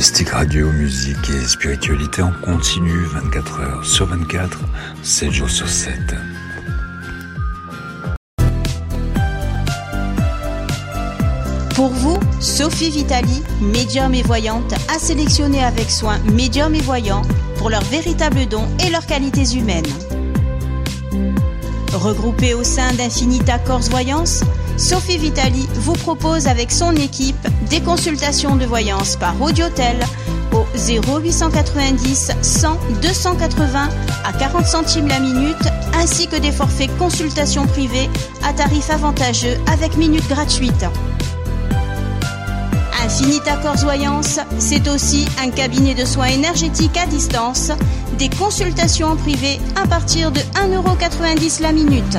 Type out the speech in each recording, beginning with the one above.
Mystique Radio, musique et spiritualité en continu 24 heures sur 24, 7 jours sur 7. Pour vous, Sophie Vitali, médium et voyante, a sélectionné avec soin médium et voyants pour leurs véritables dons et leurs qualités humaines. Regroupée au sein d'Infinita Corse Voyance, Sophie Vitali vous propose avec son équipe des consultations de voyance par audiotel au 0890 100 280 à 40 centimes la minute ainsi que des forfaits consultations privées à tarif avantageux avec minutes gratuites. Infinita Voyance, c'est aussi un cabinet de soins énergétiques à distance, des consultations en privé à partir de 1,90€ la minute.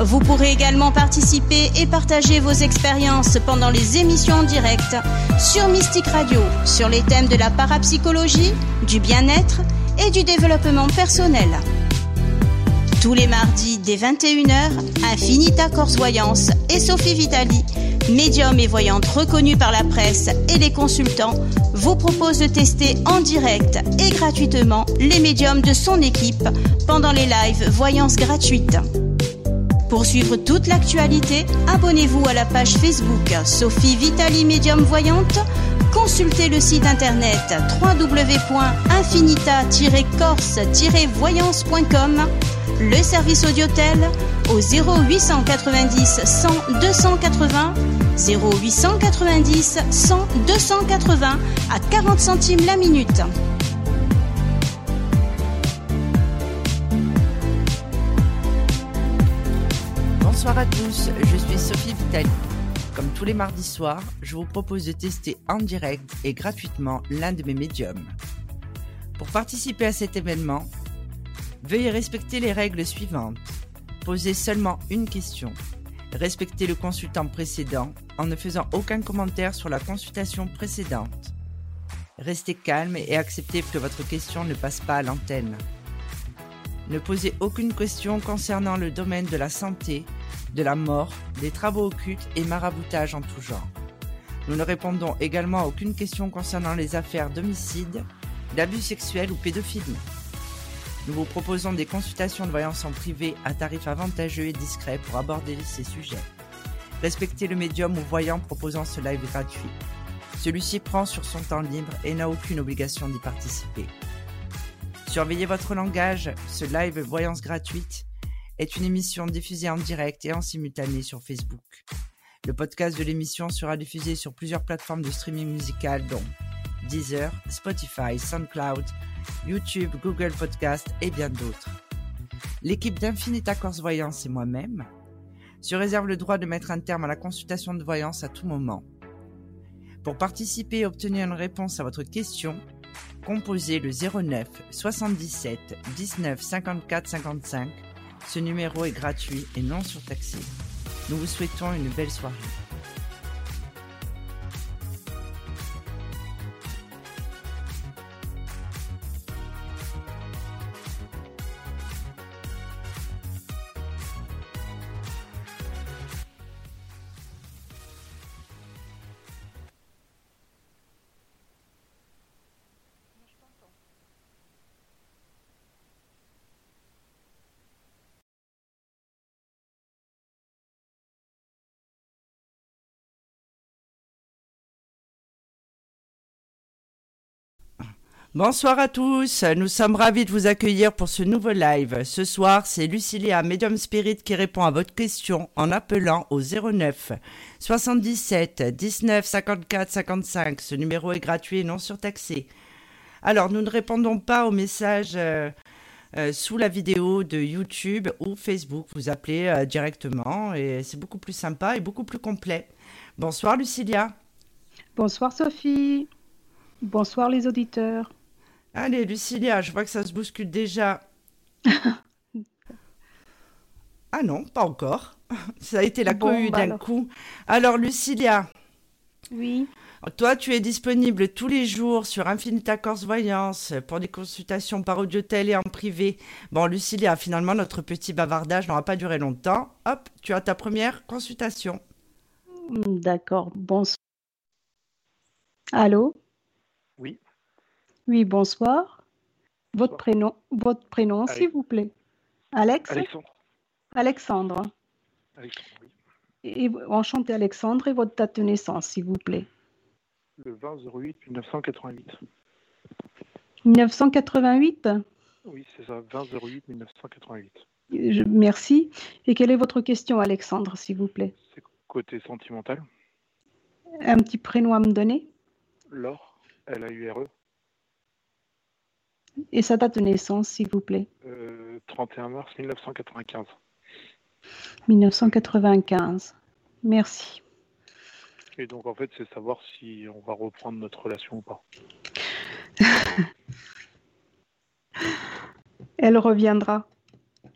Vous pourrez également participer et partager vos expériences pendant les émissions en direct sur Mystique Radio sur les thèmes de la parapsychologie, du bien-être et du développement personnel. Tous les mardis dès 21h, Infinita Corse Voyance et Sophie Vitali, médium et voyante reconnue par la presse et les consultants, vous propose de tester en direct et gratuitement les médiums de son équipe pendant les lives voyances gratuites. Pour suivre toute l'actualité, abonnez-vous à la page Facebook Sophie Vitali Médium Voyante. Consultez le site internet www.infinita-corse-voyance.com, le service audiotel au 0890 100 280, 0890 100 280 à 40 centimes la minute. Bonsoir à tous, je suis Sophie Vitali. Comme tous les mardis soirs, je vous propose de tester en direct et gratuitement l'un de mes médiums. Pour participer à cet événement, veuillez respecter les règles suivantes. Posez seulement une question. Respectez le consultant précédent en ne faisant aucun commentaire sur la consultation précédente. Restez calme et acceptez que votre question ne passe pas à l'antenne. Ne posez aucune question concernant le domaine de la santé, de la mort, des travaux occultes et maraboutage en tout genre. Nous ne répondons également à aucune question concernant les affaires d'homicide, d'abus sexuels ou pédophilie. Nous vous proposons des consultations de voyance en privé à tarif avantageux et discret pour aborder ces sujets. Respectez le médium ou voyant proposant ce live gratuit. Celui-ci prend sur son temps libre et n'a aucune obligation d'y participer. Surveillez votre langage, ce live voyance gratuite est une émission diffusée en direct et en simultané sur Facebook. Le podcast de l'émission sera diffusé sur plusieurs plateformes de streaming musical dont Deezer, Spotify, SoundCloud, YouTube, Google Podcast et bien d'autres. L'équipe d'Infinita Corse Voyance et moi-même se réserve le droit de mettre un terme à la consultation de voyance à tout moment. Pour participer et obtenir une réponse à votre question, composez le 09 77 19 54 55. Ce numéro est gratuit et non surtaxé. Nous vous souhaitons une belle soirée. Bonsoir à tous, nous sommes ravis de vous accueillir pour ce nouveau live. Ce soir, c'est Lucilia, Medium Spirit, qui répond à votre question en appelant au 09 77 19 54 55. Ce numéro est gratuit et non surtaxé. Alors, nous ne répondons pas aux messages euh, euh, sous la vidéo de YouTube ou Facebook. Vous appelez euh, directement et c'est beaucoup plus sympa et beaucoup plus complet. Bonsoir Lucilia. Bonsoir Sophie. Bonsoir les auditeurs. Allez, Lucilia, je vois que ça se bouscule déjà. ah non, pas encore. Ça a été la cohue bah d'un coup. Alors, Lucilia. Oui. Toi, tu es disponible tous les jours sur Infinita Corse Voyance pour des consultations par audiotel et en privé. Bon, Lucilia, finalement, notre petit bavardage n'aura pas duré longtemps. Hop, tu as ta première consultation. D'accord. Bonsoir. Allô? Oui. Oui, bonsoir. Votre Bonsoir. prénom, votre prénom, s'il vous plaît. Alex? Alexandre. Alexandre. Alexandre, oui. Et, enchanté Alexandre et votre date de naissance, s'il vous plaît. Le 20 08 1988. 1988 Oui, c'est ça, 20 08 1988. Je- Merci. Et quelle est votre question, Alexandre, s'il vous plaît? C'est côté sentimental. Un petit prénom à me donner? Laure, L-A-U-R-E, et sa date de naissance, s'il vous plaît. euh, 31 mars 1995. 1995. Merci. Et donc, en fait, c'est savoir si on va reprendre notre relation ou pas. Elle reviendra.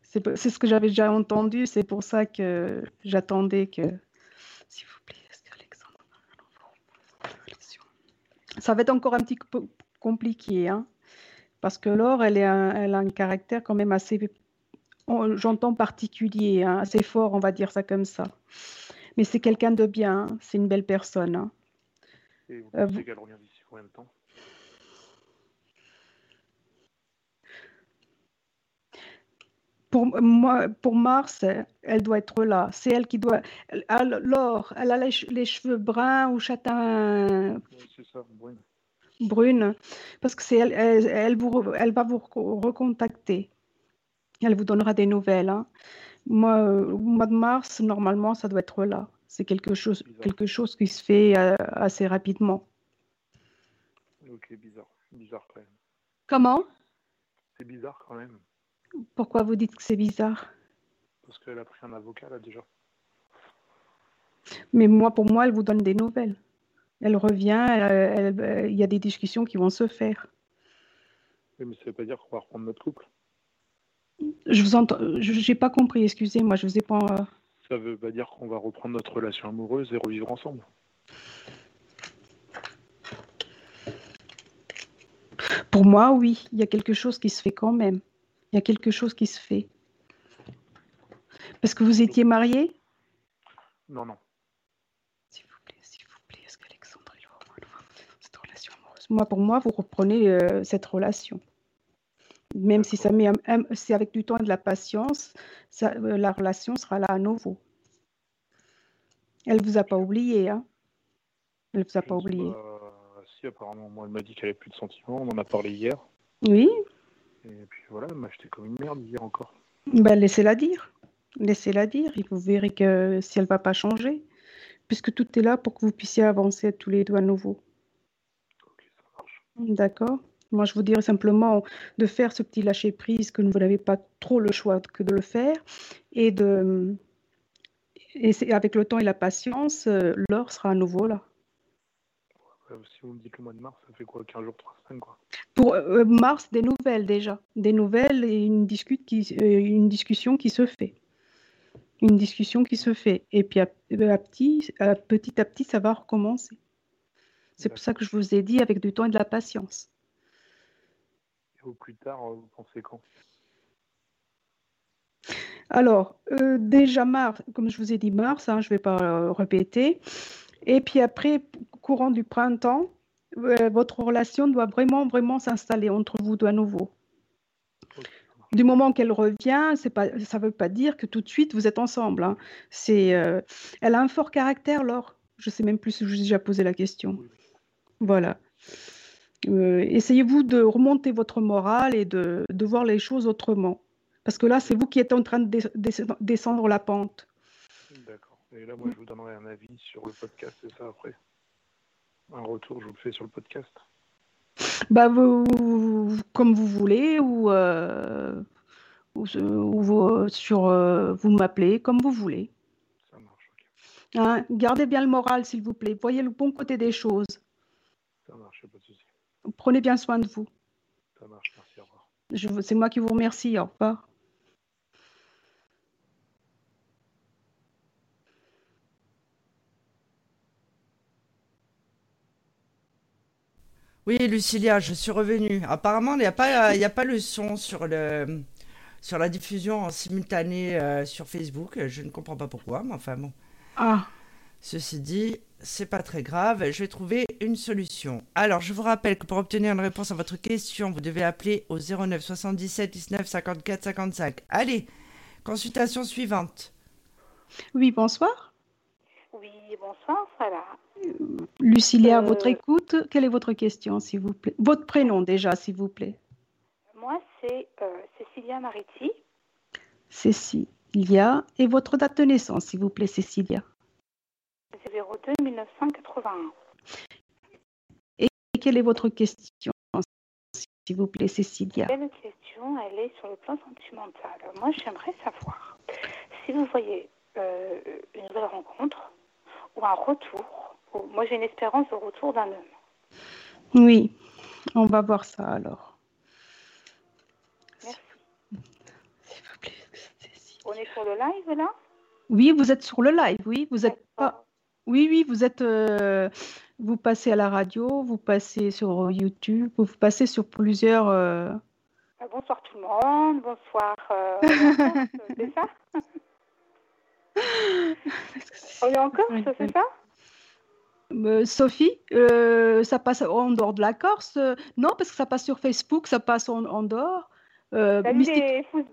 C'est ce que j'avais déjà entendu, c'est pour ça que j'attendais que. S'il vous plaît, est-ce qu'Alexandre Ça va être encore un petit peu compliqué, hein, parce que Laure, elle, a un caractère quand même assez, j'entends particulier, hein, assez fort, on va dire ça comme ça. Mais c'est quelqu'un de bien, hein, c'est une belle personne. hein. Et vous Euh, pensez vous- qu'elle revient d'ici combien de temps? Pour moi, pour Mars, elle doit être là. C'est elle qui doit. elle- elle- Laure, elle a les, che- les cheveux bruns ou châtain Oui, c'est ça, Brune. Brune, parce que c'est elle, elle, elle vous, re- elle va vous reco- recontacter. Elle vous donnera des nouvelles. hein. Moi, euh, au mois de mars, normalement, ça doit être là. C'est quelque chose, Bizarre. quelque chose qui se fait euh, assez rapidement. Ok, bizarre. Bizarre quand même. Comment? C'est bizarre quand même. Pourquoi vous dites que c'est bizarre? Parce qu'elle a pris un avocat là déjà. Mais moi, pour moi, elle vous donne des nouvelles. Elle revient, elle- elle- il y a des discussions qui vont se faire. Oui, mais ça veut pas dire qu'on va reprendre notre couple. Je vous entends, je n'ai pas compris, excusez-moi, je vous ai pas. euh, Ça veut pas dire qu'on va reprendre notre relation amoureuse et revivre ensemble. Pour moi, oui, il y a quelque chose qui se fait quand même. Il y a quelque chose qui se fait. Parce que vous étiez mariés? Non, non. S'il vous plaît, s'il vous plaît, est-ce qu'Alexandre il va reprendre cette relation amoureuse Moi, pour moi, vous reprenez euh, cette relation. Même si ça met un- un- c'est avec du temps et de la patience, ça, euh, la relation sera là à nouveau. Elle vous a pas oublié, hein Elle vous a Je pas ne oublié. pas- Si, apparemment, moi, elle m'a dit qu'elle avait plus de sentiments. On en a parlé hier. Oui, Et puis voilà, elle m'a acheté comme une merde hier encore. ben laissez-la dire. Laissez-la dire. Et vous verrez que si elle va pas changer, puisque tout est là pour que vous puissiez avancer tous les deux à nouveau. D'accord. Moi, je vous dirais simplement de faire ce petit lâcher-prise que vous n'avez pas trop le choix que de le faire et de et c'est avec le temps et la patience, euh, l'or sera à nouveau là. Si vous me dites le mois de mars, ça fait quoi 15 jours, 3 semaines quoi? Pour euh, mars, des nouvelles déjà, des nouvelles et une discute qui, euh, une discussion qui se fait, une discussion qui se fait et puis à, à petit, à petit à petit, ça va recommencer. C'est pour ça que je vous ai dit avec du temps et de la patience. Et au plus tard, euh, vous pensez quand? Alors, euh, déjà mars, comme je vous ai dit mars, hein, je ne vais pas euh, répéter. Et puis après, courant du printemps, euh, votre relation doit vraiment, vraiment s'installer entre vous deux à nouveau. Du moment qu'elle revient, pas, ça ne veut pas dire que tout de suite vous êtes ensemble. hein. C'est, elle a un fort caractère, Laure. Je ne sais même plus si je vous ai déjà posé la question. Oui. Voilà. Euh, essayez-vous de remonter votre morale et de, de voir les choses autrement. Parce que là, c'est vous qui êtes en train de des- des- descendre la pente. D'accord. Et là, moi, je vous donnerai un avis sur le podcast, c'est ça après? Un retour, je vous le fais sur le podcast? Bah, vous, vous- comme vous voulez, ou, euh, ou, sur, euh, vous m'appelez, comme vous voulez. Ça marche. Hein, gardez bien le moral, s'il vous plaît. Voyez le bon côté des choses. Ça marche, y a pas de souci. Prenez bien soin de vous. Ça marche, merci, au revoir. Je C'est moi qui vous remercie. Au revoir. Oui, Lucilia, je suis revenue. Apparemment, il n'y a pas, il y a pas le son sur le, sur la diffusion en simultané euh, sur Facebook. Je ne comprends pas pourquoi, mais enfin bon. Ah, Ceci dit, c'est pas très grave, je vais trouver une solution. Alors, je vous rappelle que pour obtenir une réponse à votre question, vous devez appeler au 09 77 19 54 55. Allez, consultation suivante. Oui, bonsoir. Oui, bonsoir, voilà. Lucilia, à Euh, votre écoute, quelle est votre question, s'il vous plaît? Votre prénom déjà, s'il vous plaît. Moi, c'est euh, Cécilia Mariti, Cécilia. Et votre date de naissance, s'il vous plaît, Cécilia? 02 1981. Et quelle est votre question, s'il vous plaît, Cécilia? Quelle question, elle est sur le plan sentimental. Moi, j'aimerais savoir si vous voyez euh, une nouvelle rencontre ou un retour. ou- Moi, j'ai une espérance de retour d'un homme. Oui, on va voir ça alors. Merci. S'il vous plaît, Cécilia. On est sur le live, là? Oui, vous êtes sur le live, oui. Vous êtes pas. Oui, oui, vous êtes. euh, Vous passez à la radio, vous passez sur YouTube, vous passez sur plusieurs. euh, Euh, Bonsoir tout le monde, bonsoir. euh, c'est ça? On est en Corse, c'est ça Euh, Sophie, euh, ça passe en dehors de la Corse euh, Non, parce que ça passe sur Facebook, ça passe en, en dehors. Euh, Salut Mystique-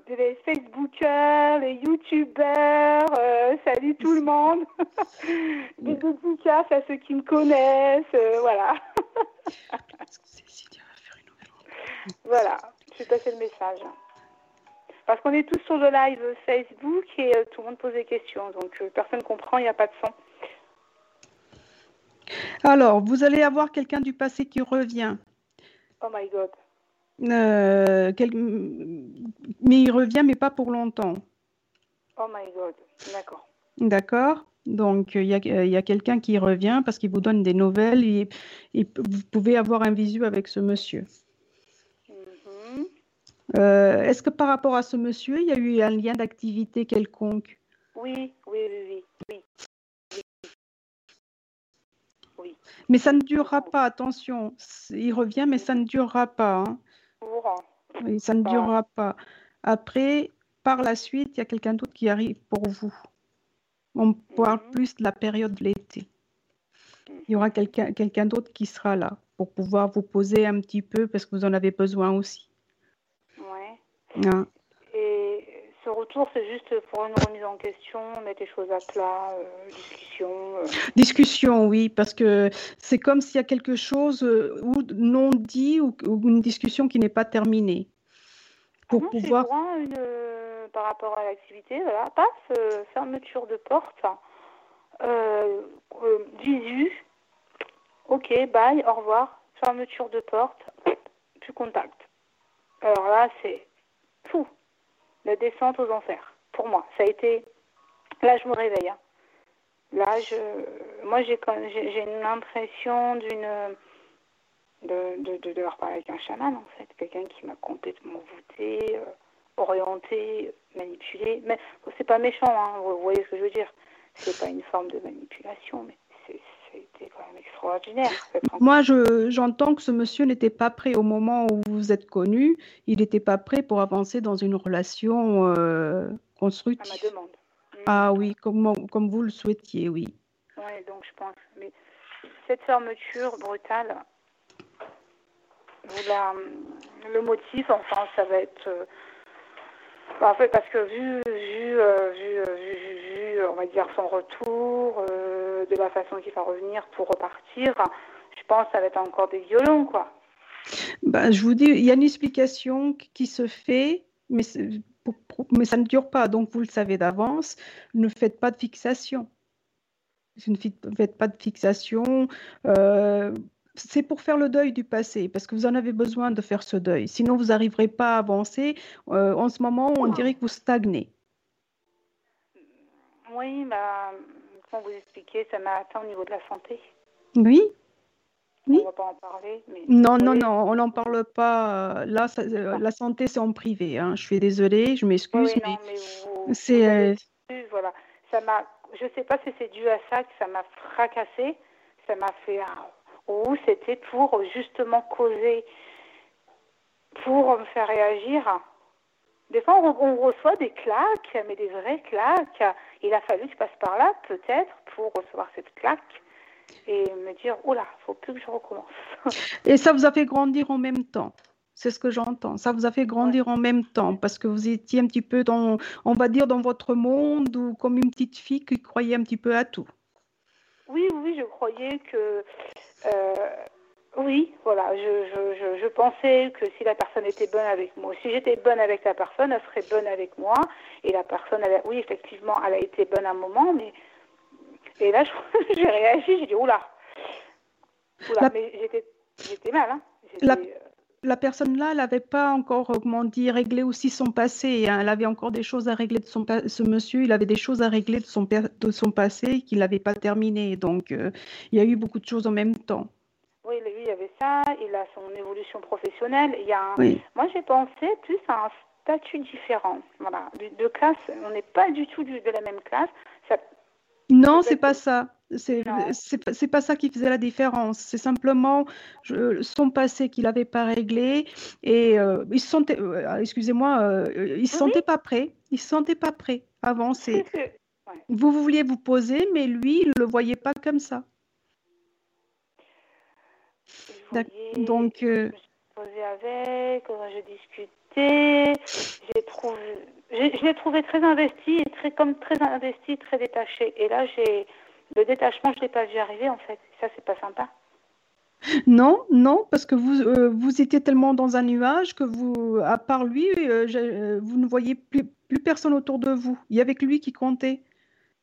les, les Facebookers, les YouTubers, euh, salut tout le monde. Des dédicaces à ceux qui me connaissent, euh, voilà. Voilà, je vais passer le message. Parce qu'on est tous sur le live Facebook et tout le monde pose des questions, donc personne ne comprend, il n'y a pas de son. Alors, vous allez avoir quelqu'un du passé qui revient. Oh my god. Euh, quel- Mais il revient, mais pas pour longtemps. Oh my god. D'accord. D'accord? Donc, il y a, y a quelqu'un qui revient parce qu'il vous donne des nouvelles et, et vous pouvez avoir un visu avec ce monsieur. Mhm. Euh, est-ce que par rapport à ce monsieur, il y a eu un lien d'activité quelconque? Oui, oui, oui, oui, oui. Mais ça ne durera pas, attention. Il revient, mais ça ne durera pas. hein. Oui, ça ne Ah. durera pas. Après, par la suite, il y a quelqu'un d'autre qui arrive pour vous. On parle Mhm. plus de la période de l'été. Il y aura quelqu'un quelqu'un d'autre qui sera là pour pouvoir vous poser un petit peu parce que vous en avez besoin aussi. ouais. hein. Retour, c'est juste pour une remise en question, mettre les choses à plat, euh, discussion. euh. Discussion, oui, parce que c'est comme s'il y a quelque chose euh, ou non dit ou, ou une discussion qui n'est pas terminée. Pour Ah non, pouvoir. une, par rapport à l'activité, voilà, passe, fermeture de porte, visu, ok, bye, au revoir, fermeture de porte, plus contact. Alors là, c'est la descente aux enfers, pour moi. Ça a été, là, je me réveille. hein. Là, je, moi, j'ai une impression d'une de, de, de avec un chaman, en fait. Quelqu'un qui m'a complètement voûté, euh, orienté, manipulé. Mais c'est pas méchant, hein, vous voyez ce que je veux dire. C'est pas une forme de manipulation, mais c'était quand même extraordinaire. rencontre. Moi, je, j'entends que ce monsieur n'était pas prêt au moment où vous vous êtes connus. Il n'était pas prêt pour avancer dans une relation euh, à ma constructive. demande. Mm. Ah oui, comme, comme vous le souhaitiez, oui. Ouais, donc je pense. Mais cette fermeture brutale, la- le motif, enfin, ça va être. euh, bah, en fait, parce que vu, vu, euh, vu, euh, vu, vu- vu, on va dire, son retour, euh, de la façon qu'il va revenir pour repartir, je pense que ça va être encore des violons, quoi. Ben, je vous dis, il y a une explication qui se fait, mais, c'est- pour- pour- mais ça ne dure pas. Donc, vous le savez d'avance, ne faites pas de fixation. Ne faites pas de fixation. euh, c'est pour faire le deuil du passé, parce que vous en avez besoin de faire ce deuil. Sinon, vous n'arriverez pas à avancer. Euh, en ce moment, on dirait que vous stagnez. Oui, bah, vous expliquer, ça m'a atteint au niveau de la santé. Oui? Oui. On va pas en parler, mais. Non, non, Oui. non, on n'en parle pas. euh, Là, ça- euh, la santé, c'est en privé. hein. Je suis désolée, je Oui, m'excuse, oui, mais vous, c'est. euh, voilà. Ça m'a, je sais pas si c'est dû à ça que ça m'a fracassé, ça m'a fait un, ou c'était pour justement causer, pour me faire réagir. Des fois, on, on reçoit des claques, mais des vraies claques. Il a fallu que je passe par là, peut-être, pour recevoir cette claque. et me dire, oh là, faut plus que je recommence. Et ça vous a fait grandir en même temps. C'est ce que j'entends. Ça vous a fait grandir en même temps parce que vous étiez un petit peu dans, on va dire, dans votre monde ou comme une petite fille qui croyait un petit peu à tout. Oui, oui, je croyais que. euh, oui, voilà, je, je, je, je pensais que si la personne était bonne avec moi, si j'étais bonne avec la personne, elle serait bonne avec moi. Et la personne, elle a- oui, effectivement, elle a été bonne à un moment, mais. Et là, je- j'ai réagi, j'ai dit, oula. Oula, La- mais j'étais j'étais mal, hein. La- euh, La personne là, elle n'avait pas encore, euh, comment dire, réglé aussi son passé. hein. Elle avait encore des choses à régler de son pa- Ce monsieur, il avait des choses à régler de son, per- de son passé qu'il n'avait pas terminé. Donc, euh, il y a eu beaucoup de choses en même temps. Oui, lui, il y avait ça, il a son évolution professionnelle. Il y a un- Oui. Moi, j'ai pensé plus à un statut différent. Voilà, de, de classe, on n'est pas du tout du- de la même classe. Ça, Non, c'est pas ça. C'est Non. c'est pas, ça qui faisait la différence. C'est simplement je- son passé qu'il n'avait pas réglé et euh, il se sentait, euh, excusez-moi, euh, il se Oui. sentait pas prêt. Il se sentait pas prêt à avancer. c'est que- Vous, vous vouliez vous poser, mais lui, il le voyait pas comme ça. Donc, euh, je me suis posée avec, euh, j'ai discuté, j'ai trouvé, je l'ai trouvé très investi et très comme très investi, très détaché. Et là, j'ai le détachement, je l'ai pas vu arriver en fait. Ça, c'est pas sympa. non, non, parce que vous, euh, vous étiez tellement dans un nuage que vous, à part lui, euh, euh, vous ne voyez plus, plus personne autour de vous. Il y avait que lui qui comptait.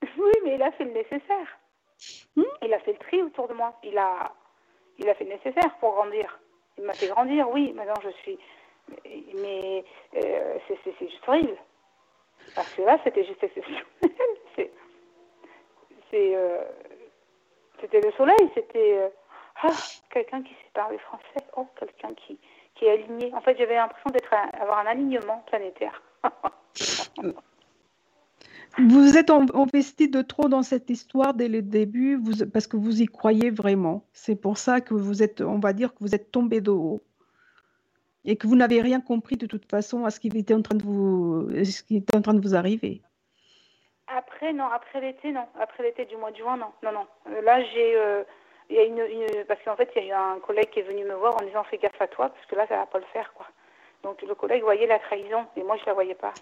Oui, mais il a fait le nécessaire. Hmm? Il a fait le tri autour de moi. Il a, il a fait le nécessaire pour grandir. Il m'a fait grandir, oui. Maintenant, je suis. Mais, euh, c'est juste horrible. Parce que là, c'était juste exceptionnel. Euh, C'était le soleil. C'était. euh, ah, quelqu'un qui sait parler français. Oh, quelqu'un qui, qui est aligné. En fait, j'avais l'impression d'être un alignement planétaire. Vous êtes investi de trop dans cette histoire dès le début, vous, parce que vous y croyez vraiment. C'est pour ça que vous êtes, on va dire que vous êtes tombé de haut et que vous n'avez rien compris de toute façon à ce qui était en train de vous, ce qui était en train de vous arriver. Après, non, après l'été, non. Après l'été du mois de juin, non. Non, non. Euh, Là, j'ai. euh, Il y a une, une- Parce qu'en fait, il y a eu un collègue qui est venu me voir en disant fais gaffe à toi, parce que là, ça va pas le faire, quoi. Donc, le collègue voyait la trahison, et moi, je la voyais pas.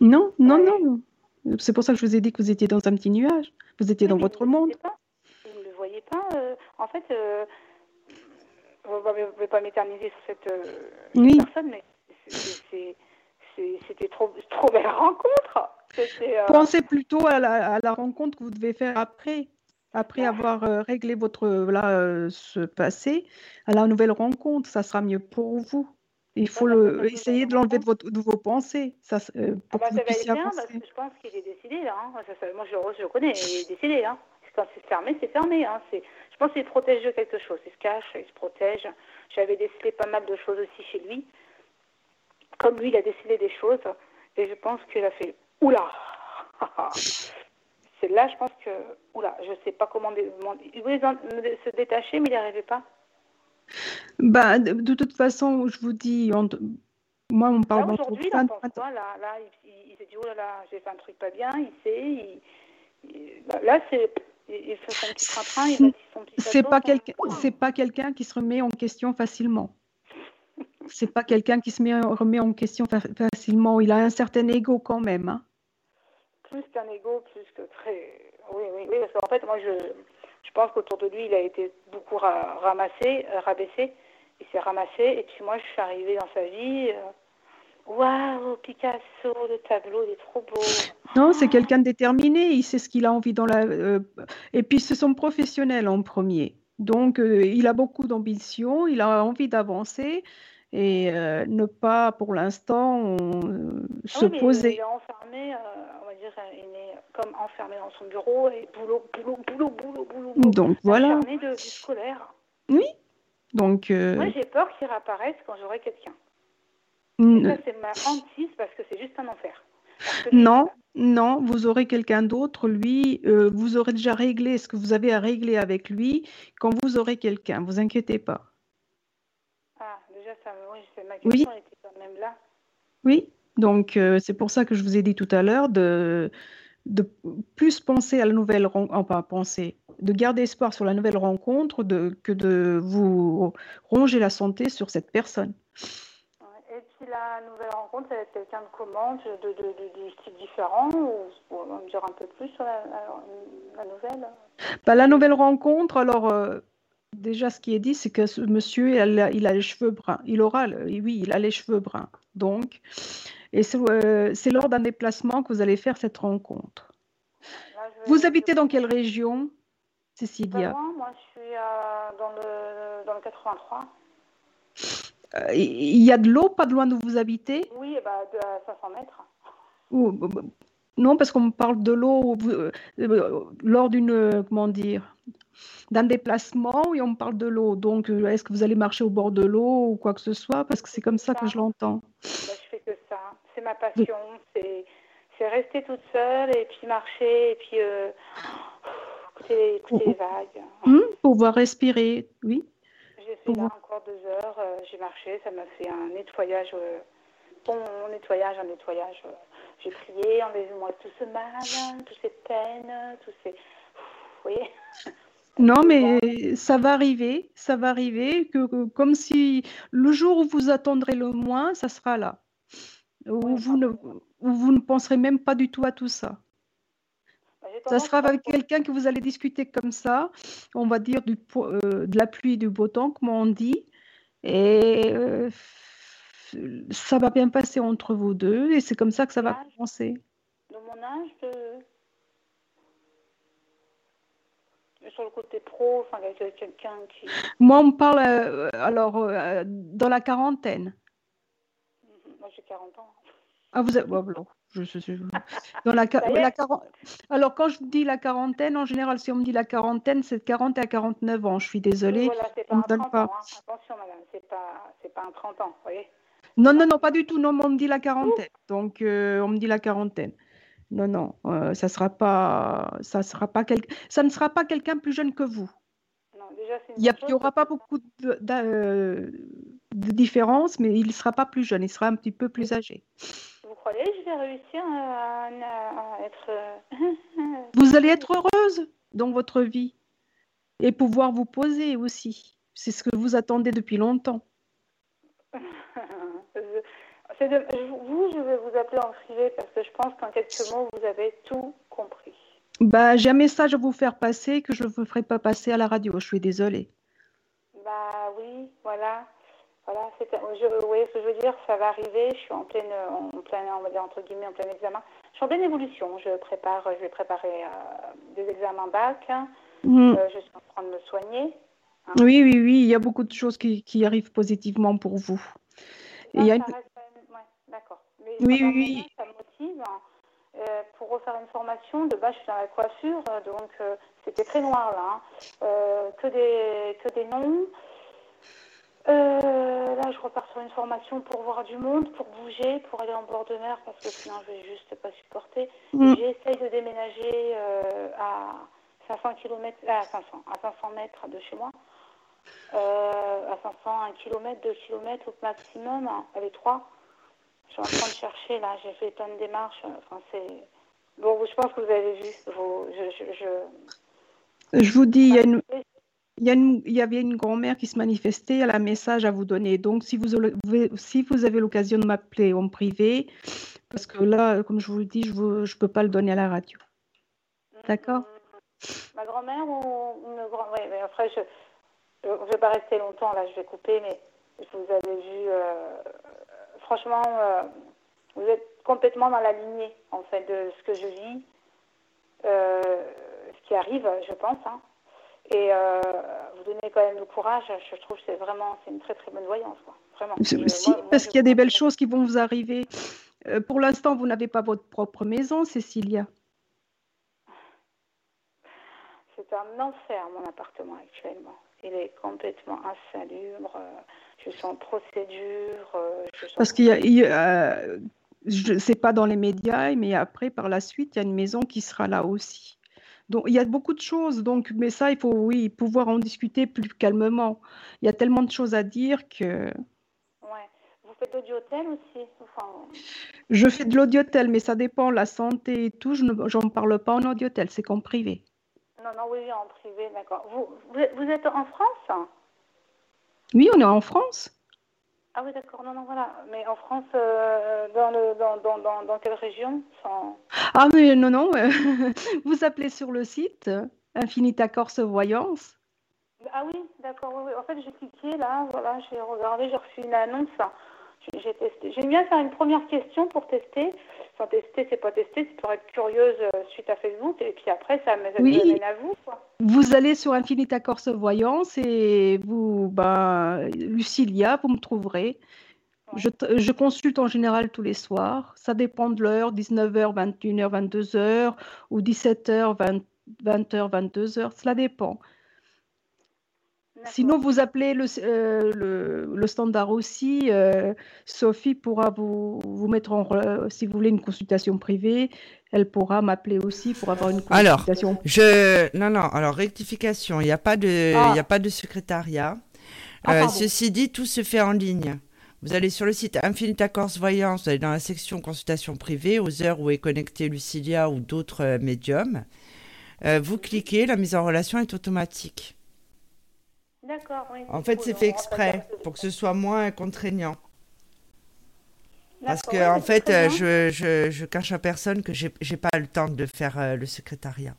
Non, non, Ouais. non. C'est pour ça que je vous ai dit que vous étiez dans un petit nuage. Vous étiez Oui, dans votre monde. pas. Il ne le voyait pas. euh, En fait, euh, je ne vais pas m'éterniser sur cette euh, Oui. personne, mais c'était trop, trop belle rencontre. Euh, Pensez plutôt à la, à la rencontre que vous devez faire après, après avoir réglé votre là, ce passé, à la nouvelle rencontre. Ça sera mieux pour vous. Il faut le, essayer de l'enlever de, votre, de vos pensées ça, euh, Ah pour bah, que vous puissiez bien, parce que je pense qu'il est décidé là. hein. Ça, ça- moi je, le- je le connais, il est décidé. Hein. Quand c'est fermé, c'est fermé. Hein. C'est- Je pense qu'il protège de quelque chose. Il se cache, il se protège. J'avais décelé pas mal de choses aussi chez lui. Comme lui, il a décelé des choses. Et je pense qu'il a fait Oula C'est là, je pense que. Oula, je sais pas comment. Il voulait se détacher, mais il n'y arrivait pas. Bah, de, de toute façon, je vous dis, on- moi, on parle aujourd'hui, Là, là il, il- il s'est dit, oh là là, j'ai fait un truc pas bien, il sait. Il, bah, là, c'est, il, fait son petit train-train, il bâtit son petit c'est pas quelqu'un, c'est pas quelqu'un qui se remet en question facilement. C'est pas quelqu'un qui se met, remet en question fa- facilement. Il a un certain ego quand même. hein. Plus qu'un ego, plus que très. Oui, oui, oui, parce qu'en fait, moi, je, je pense qu'autour de lui, il a été beaucoup ra- ramassé, euh, rabaissé. Il s'est ramassé, et puis moi, je suis arrivée dans sa vie. euh, Waouh, Picasso, le tableau, il est trop beau. Non, c'est quelqu'un de déterminé, il sait ce qu'il a envie dans la... euh, et puis c'est son professionnel en premier. Donc il a beaucoup d'ambition, il a envie d'avancer et euh, ne pas pour l'instant euh, se oui, mais poser. Il est enfermé, euh, on va dire, il est comme enfermé dans son bureau et boulot, boulot, boulot, boulot, boulot. Donc voilà. Enfermé de, du scolaire. Donc euh, Moi, j'ai peur qu'il réapparaisse quand j'aurai quelqu'un. Ça, c'est ma hantise parce que c'est juste un enfer. Non, non, vous aurez quelqu'un d'autre, lui, vous aurez déjà réglé ce que vous avez à régler avec lui quand vous aurez quelqu'un, vous inquiétez pas. Déjà, ça, me- oui, Oui. question était quand même là. Oui, donc euh, c'est pour ça que je vous ai dit tout à l'heure de, de plus penser à la nouvelle rencontre, penser, de garder espoir sur la nouvelle rencontre de, que de vous ronger la santé sur cette personne. Et puis la nouvelle rencontre, ça va être quelqu'un de comment de, de, de, style différent ou, on va me dire un peu plus sur la, nouvelle? Bah, La nouvelle rencontre, alors euh, déjà ce qui est dit, c'est que ce monsieur, il a, il a, les cheveux bruns. Il aura, oui, il a les cheveux bruns. Donc, et euh, c'est lors d'un déplacement que vous allez faire cette rencontre. Vous habitez dans quelle région, Cécilia? Moi, je suis euh, dans, le, dans, le, 83. Euh, il y a de l'eau pas de loin d'où vous habitez? Oui, bah, de 500 mètres. Non, parce qu'on parle de l'eau lors d'une, comment dire, d'un déplacement et on me parle de l'eau. Donc, est-ce que vous allez marcher au bord de l'eau ou quoi que ce soit? Parce que c'est comme ça que je l'entends. je fais que ça c'est ma passion. C'est rester toute seule et puis marcher et puis euh, écouter, les vagues. Mmh, pouvoir respirer, oui. J'ai fait là encore deux heures. Euh, j'ai marché, ça m'a fait un nettoyage. Euh, bon nettoyage, un nettoyage. j'ai prié, enlevez-moi tout ce mal, toutes ces peines, tous ces. Vous voyez non, mais ça va arriver, ça va arriver, que, comme si le jour où vous attendrez le moins, ça sera là où vous, ne, vous ne penserez même pas du tout à tout ça. Bah, ça sera avec quelqu'un que vous allez discuter comme ça, on va dire du, euh, de la pluie et du beau temps, comme on dit. Et euh, ça va bien passer entre vous deux, et c'est comme ça que ça va commencer. De mon âge. Sur le côté pro, enfin, quelqu'un qui. Moi, on me parle euh, alors dans la quarantaine. Moi, j'ai 40 ans. Ah, vous êtes. je, Dans la, la Alors, quand je dis la quarantaine, en général, si on me dit la quarantaine, c'est de 40 à 49 ans. Je suis désolée. voilà, c'est pas un 30 pas... ans. Hein. Attention, madame, c'est pas, pas un 30 ans, vous voyez Non, non, non, pas du tout. Non, on me dit la quarantaine. Donc, euh, on me dit la quarantaine. Non, non, euh, ça sera pas, ça sera pas quel... ça ne sera pas quelqu'un plus jeune que vous. Non, déjà, il n'y aura pas beaucoup de, euh, de, différence, mais il ne sera pas plus jeune, il sera un petit peu plus âgé croyez que je vais réussir à, être. Euh, vous allez être heureuse dans votre vie et pouvoir vous poser aussi. C'est ce que vous attendez depuis longtemps. vous, je vais vous appeler en privé parce que je pense qu'en quelques mots, vous avez tout compris. Bah, j'ai un message à vous faire passer que je ne vous ferai pas passer à la radio. Je suis désolée. Bah oui, voilà. Voilà, je, oui, ce que je veux dire, ça va arriver. Je suis en pleine, en pleine, on va dire entre guillemets, en plein examen. Je suis en pleine évolution. Je prépare, je vais préparer euh, des examens bac. Mhm. Euh, je suis en train de me soigner. Hein. Oui, oui, oui. Il y a beaucoup de choses qui, qui arrivent positivement pour vous. il y a d'accord. Oui, oui, oui. Ça me motive. Euh, pour refaire une formation, de base, je suis dans la coiffure, donc c'était très noir là. Hein. que des, que des noms. Euh, là, je repars sur une formation pour voir du monde, pour bouger, pour aller en bord de mer, parce que sinon, je vais juste pas supporter. Mm. J'essaye de déménager euh, à 500 km, à 500, à 500 mètres de chez moi. Euh, à 500, 1 km, 2 km au maximum, hein, avec 3. Je suis en train de chercher, là, j'ai fait plein de démarches. Enfin. Bon, je pense que vous avez vu. Je, je, je... je vous dis, il y a une il y, avait une grand-mère qui se manifestait, elle a un message à vous donner. Donc, si vous, si vous avez l'occasion de m'appeler en privé, parce que là, comme je vous le dis, je ne peux pas le donner à la radio. D'accord? Ma grand-mère ou une grand Oui, mais après, je ne vais pas rester longtemps, là, je vais couper, mais vous avais vu. Euh, franchement, euh, vous êtes complètement dans la lignée, en fait, de ce que je vis, euh, ce qui arrive, je pense. Hein. Et euh, vous donnez quand même le courage. Je trouve que c'est vraiment c'est une très très bonne voyance. Quoi. Vraiment. Si, parce qu'il y a des belles choses qui vont vous arriver. Pour l'instant, vous n'avez pas votre propre maison, Cécilia. C'est un enfer, mon appartement actuellement. Il est complètement insalubre. Je suis en procédure. Parce qu'il y a, je ne sais pas dans les médias, mais après, par la suite, il y a une maison qui sera là aussi. Donc, il y a beaucoup de choses, donc, mais ça, il faut, oui, pouvoir en discuter plus calmement. Il y a tellement de choses à dire que. Ouais. Vous faites l'audiotel aussi? Enfin, Je fais de l'audiotel, mais ça dépend, la santé et tout, je n'en parle pas en audiotel, c'est qu'en privé. Non, non, oui, en privé, d'accord. Vous, vous êtes en France? Oui, on est en France. Ah oui, d'accord, non, non, voilà. Mais en France, euh, dans, le, dans, dans, quelle région? Sans- Ah, mais non, non, vous appelez sur le site Infinita Corse Voyance. Ah oui, d'accord, oui, oui. En fait, j'ai cliqué là, voilà, j'ai regardé, j'ai reçu une annonce. J'ai j'ai testé. J'aime bien faire une première question pour tester. Sans tester, c'est pas tester, c'est pour être curieuse euh, suite à Facebook. Et puis après, ça me Oui. me mène à vous, quoi. Vous allez sur Infinita Corse Voyance et vous, ben, Lucilia, vous me trouverez. Je, je consulte en général tous les soirs. Ça dépend de l'heure, 19h, 21h, 22h ou 17h, 20, 20h, 22h. Cela dépend. Sinon, vous appelez le, euh, le, le standard aussi. euh, Sophie pourra vous, vous mettre en. Si vous voulez une consultation privée, elle pourra m'appeler aussi pour avoir une Alors, consultation. Je non non alors rectification il n'y a pas de Ah. il y a pas de secrétariat. Ah, Euh, ceci dit tout se fait en ligne. Vous allez sur le site Infinita Corse Voyance, vous allez dans la section consultation privée aux heures où est connecté Lucilia ou d'autres euh, médiums. Euh, vous cliquez, la mise en relation est automatique. D'accord, oui. En fait, c'est fait exprès pour que ce soit moins contraignant. Parce que en mais fait, euh, je, je, je cache à personne que j'ai pas le temps de faire euh, le secrétariat.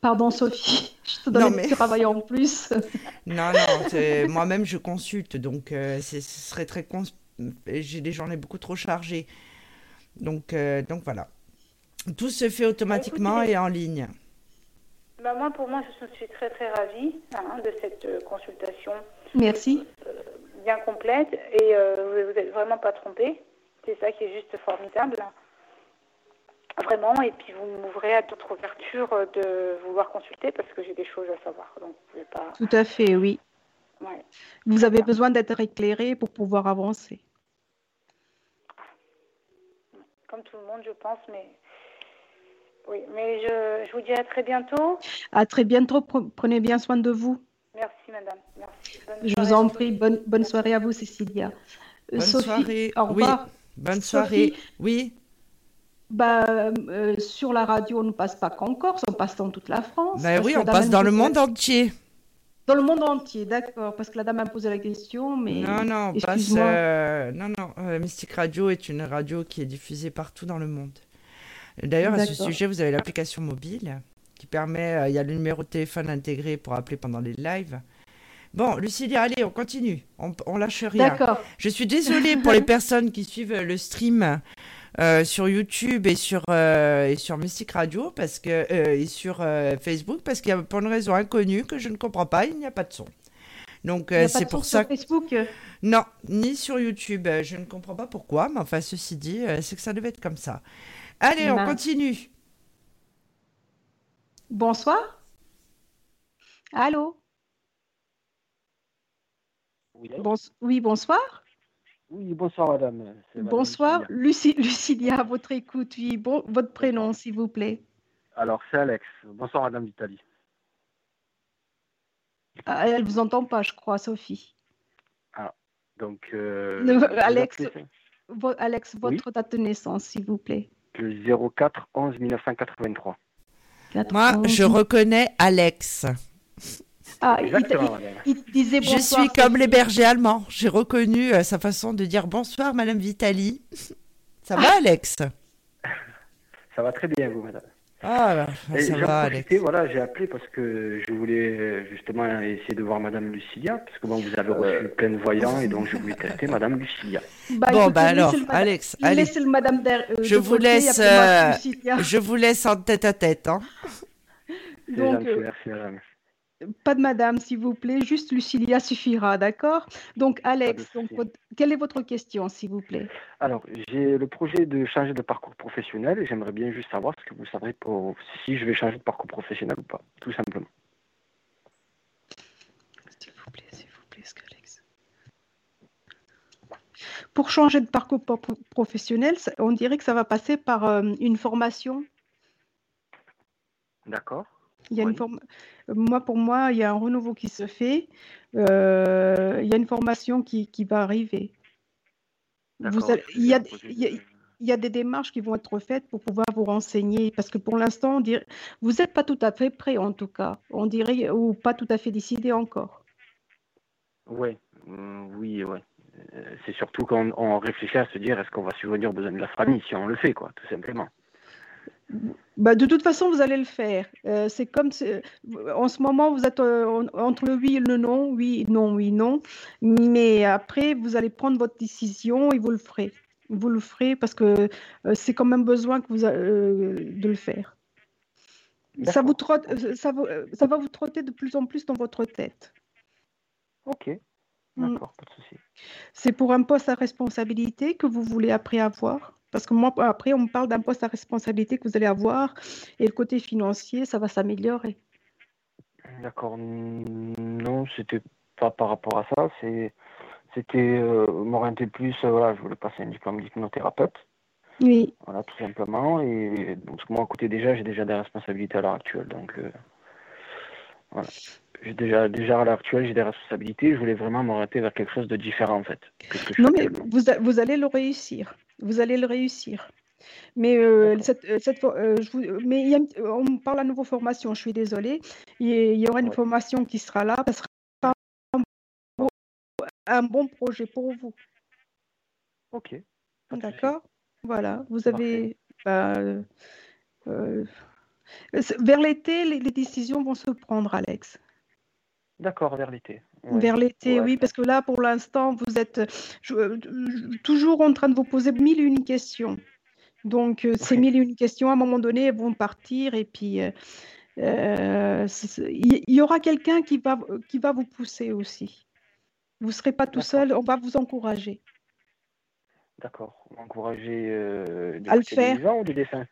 Pardon, Sophie, je te Non, donne mais- un travail en plus. Non, non, c'est- moi-même je consulte, donc euh, c'est- ce serait très cons... J'ai des journées beaucoup trop chargées. Donc, euh, donc voilà. Tout se fait automatiquement écoutez- et en ligne. Bah, moi, pour moi, je suis très, très ravie hein, de cette euh, consultation Merci. bien complète. Et euh, vous n'êtes vraiment pas trompé. C'est ça qui est juste formidable. Vraiment. Et puis, vous m'ouvrez à d'autres ouvertures euh, de vouloir consulter parce que j'ai des choses à savoir. Donc, vous pouvez pas. Tout à fait, oui. Ouais. Vous avez besoin d'être éclairé pour pouvoir avancer. Comme tout le monde, je pense. Mais. Oui, mais je, je vous dis à très bientôt. À très bientôt. Pre- Prenez bien soin de vous. Merci, madame. Merci. Bonne Je vous soirée. en prie. Bonne, bonne soirée à vous, Cécilia. Euh, Bonne Sophie, soirée. au Oui. revoir. Bonne Sophie. soirée. Oui. Bah, euh, sur la radio, on ne passe pas qu'en Corse, on passe dans toute la France. Ben parce oui, on passe dans le la- monde entier. Dans le monde entier, d'accord. Parce que la dame a posé la question, mais. Non, non, on passe. euh, Non, non. euh, Mystic Radio est une radio qui est diffusée partout dans le monde. D'ailleurs, à ce sujet, vous avez l'application mobile qui permet. euh, Il y a le numéro de téléphone intégré pour appeler pendant les lives. Bon, Lucilia, allez, on continue. On, on lâche rien. D'accord. Je suis désolée pour les personnes qui suivent le stream euh, sur YouTube et sur, euh, et sur Mystic Radio parce que, euh, et sur Facebook parce qu'il y a pour une raison inconnue que je ne comprends pas, il n'y a pas de son. Donc c'est pour ça sur Facebook. non, ni sur YouTube. Je ne comprends pas pourquoi, mais enfin, ceci dit, c'est que ça devait être comme ça. Allez, on continue. Bonsoir. Allô Oui, allô Bons- Oui, bonsoir. oui, bonsoir madame. Bonsoir. Lucilia. Lucilia, à votre écoute. Oui, bon, votre prénom, s'il vous plaît. Alors c'est Alex. Bonsoir madame Vitali. Ah, elle vous entend pas, je crois, Sophie. Donc euh, Alex. Alex, votre date de naissance, s'il vous plaît. Le 04 11 1983. Moi, 91. je reconnais Alex. Ah, il, Exactement il- madame. il disait Je bonsoir. suis comme les bergers allemands. J'ai reconnu euh, sa façon de dire bonsoir, Madame Vitali. Ça va, Alex? Ça va très bien vous madame. Ah, bah, Et ça va, Alex. voilà, j'ai appelé parce que je voulais euh, justement essayer de voir madame Lucilia parce que bon vous avez reçu plein de voyants et donc je voulais tester madame Lucilia. Bah, Bon, bah alors, le Alex, allez. Laissez le madame der- euh, Je vous côté, laisse, euh. Je vous laisse en tête à tête. Hein. C'est Donc, gentil, euh, merci madame. Pas de madame, s'il vous plaît, juste Lucilia suffira, d'accord? Donc, Alex, donc, quelle est votre question, s'il vous plaît? Alors, j'ai le projet de changer de parcours professionnel et j'aimerais bien juste savoir ce que vous savrez pour si je vais changer de parcours professionnel ou pas, tout simplement. S'il vous plaît, s'il vous plaît, que Alex- Pour changer de parcours pro- professionnel, on dirait que ça va passer par euh, une formation. D'accord Il y a une forme... Moi, pour moi, il y a un renouveau qui se fait. Euh, il y a une formation qui, qui va arriver. Allez- il y a- projet il y a- de- il y a des démarches qui vont être faites pour pouvoir vous renseigner, parce que pour l'instant, on dirait- vous n'êtes pas tout à fait prêt, en tout cas, on dirait, ou pas tout à fait décidé encore. Ouais, mm, oui, ouais. Euh, C'est surtout quand on réfléchit à se dire est-ce qu'on va subvenir aux besoins de la famille si on le fait, quoi, tout simplement. Bah, de toute façon, vous allez le faire. Euh, c'est comme en ce moment, vous êtes euh, en- entre le oui et le non, oui, non, oui, non. Mais après, vous allez prendre votre décision et vous le ferez. Vous le ferez parce que euh, c'est quand même besoin que vous a- de le faire. Ça vous trotte, ça, vous- ça va vous trotter de plus en plus dans votre tête. Ok, Mm. d'accord, pas de souci. C'est pour un poste à responsabilité que vous voulez après avoir. Parce que moi, après, on me parle d'un poste à responsabilité que vous allez avoir et le côté financier, ça va s'améliorer. D'accord, non, c'était pas par rapport à ça, c'est c'était euh, m'orienter plus, euh, voilà, je voulais passer un diplôme d'hypnothérapeute, Oui. voilà, tout simplement, et donc moi, à côté déjà, j'ai déjà des responsabilités à l'heure actuelle, donc euh, voilà. J'ai déjà, déjà à l'heure actuelle, j'ai des responsabilités, je voulais vraiment m'orienter vers quelque chose de différent, en fait, que Non, mais vous, a- vous allez le réussir. Vous allez le réussir. Mais, euh, cette, euh, cette fois- euh, je vous- mais il y a une- on parle à nouveau formation, je suis désolée. Il y, aura une Ouais. formation qui sera là. Ça sera un bon, un bon projet pour vous. Ok. D'accord Voilà. Vous avez. bah, euh, euh, vers l'été, les, les décisions vont se prendre, Alex. D'accord, vers l'été. Vers l'été, Ouais, oui, parce que là, pour l'instant, vous êtes je- toujours en train de vous poser mille et une questions. Donc, euh, ces mille et une questions, à un moment donné, elles vont partir et puis euh, euh, il y aura quelqu'un qui va, qui va vous pousser aussi. Vous ne serez pas tout seul, on va vous encourager. D'accord. Encourager euh, du À le côté faire. des vivants ou des dessins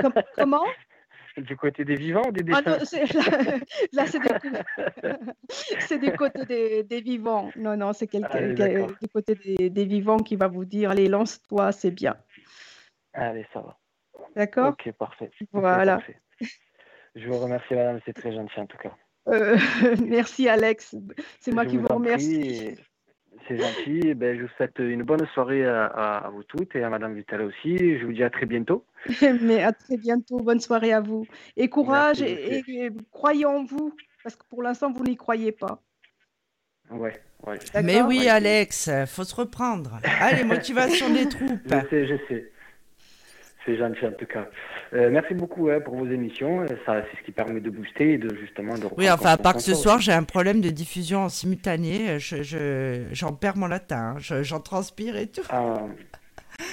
Com- comment? Du côté des vivants ou des Ah dessins non, c'est- là, là, c'est c'est du côté des, des vivants. Non, non, c'est quelqu'un du côté des, des vivants qui va vous dire, allez, lance-toi, c'est bien. Allez, ça va. D'accord Ok, parfait. Voilà. parfait. Je vous remercie, madame, c'est très gentil en tout cas. Euh, merci Alex, c'est moi Je qui vous remercie. prie, C'est gentil. Eh Ben, je vous souhaite une bonne soirée à, vous toutes et à madame Vital aussi. Je vous dis à très bientôt. Mais à très bientôt, bonne soirée à vous. Et courage Merci, et, et- et croyez en vous, parce que pour l'instant, vous n'y croyez pas. Ouais, ouais. Mais oui, Ouais, Alex, faut se reprendre. Allez, motivation des troupes. Je sais, je sais. C'est gentil en tout cas. Euh, merci beaucoup hein, pour vos émissions. Ça, c'est ce qui permet de booster et de justement de Oui, enfin, à part que ce soir, j'ai un problème de diffusion en simultané. Je, je- j'en perds mon latin. hein. Je- j'en transpire et tout. Euh,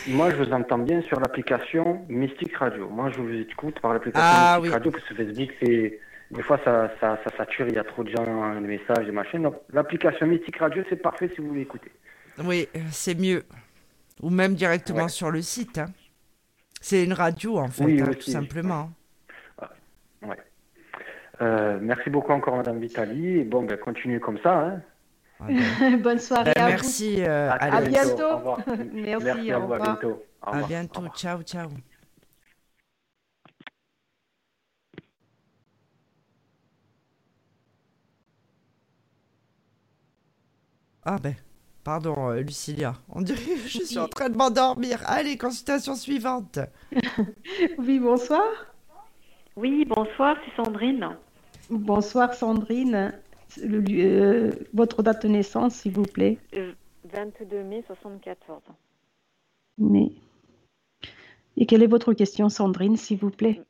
moi, je vous entends bien sur l'application Mystique Radio. Moi, je vous écoute par l'application Ah, Mystique oui. Radio parce que Facebook, c'est des fois ça, ça, ça sature, il y a trop de gens, des messages, des machines. Donc, l'application Mystique Radio, c'est parfait si vous voulez écouter. Oui, c'est mieux. Ou même directement Ouais. sur le site. hein. C'est une radio, en fait, Oui, hein, aussi, tout simplement. Ouais. Euh, merci beaucoup encore, Madame Vitali. Et bon, ben, continuez comme ça. Hein. Ah ben, bonne soirée ben, à merci, euh, très À Alex. bientôt. Au revoir. Merci, Merci à au vous. À revoir. bientôt. Au À revoir. Au bientôt. Ciao, ciao. Ah ben, pardon, euh, Lucilia. On dirait que je suis en train de m'endormir. Allez, consultation suivante. Oui, bonsoir. Oui, bonsoir, c'est Sandrine. Bonsoir Sandrine. Le- euh, votre date de naissance, s'il vous plaît. Euh, 22 mai 74. Mais... Et quelle est votre question, Sandrine, s'il vous plaît?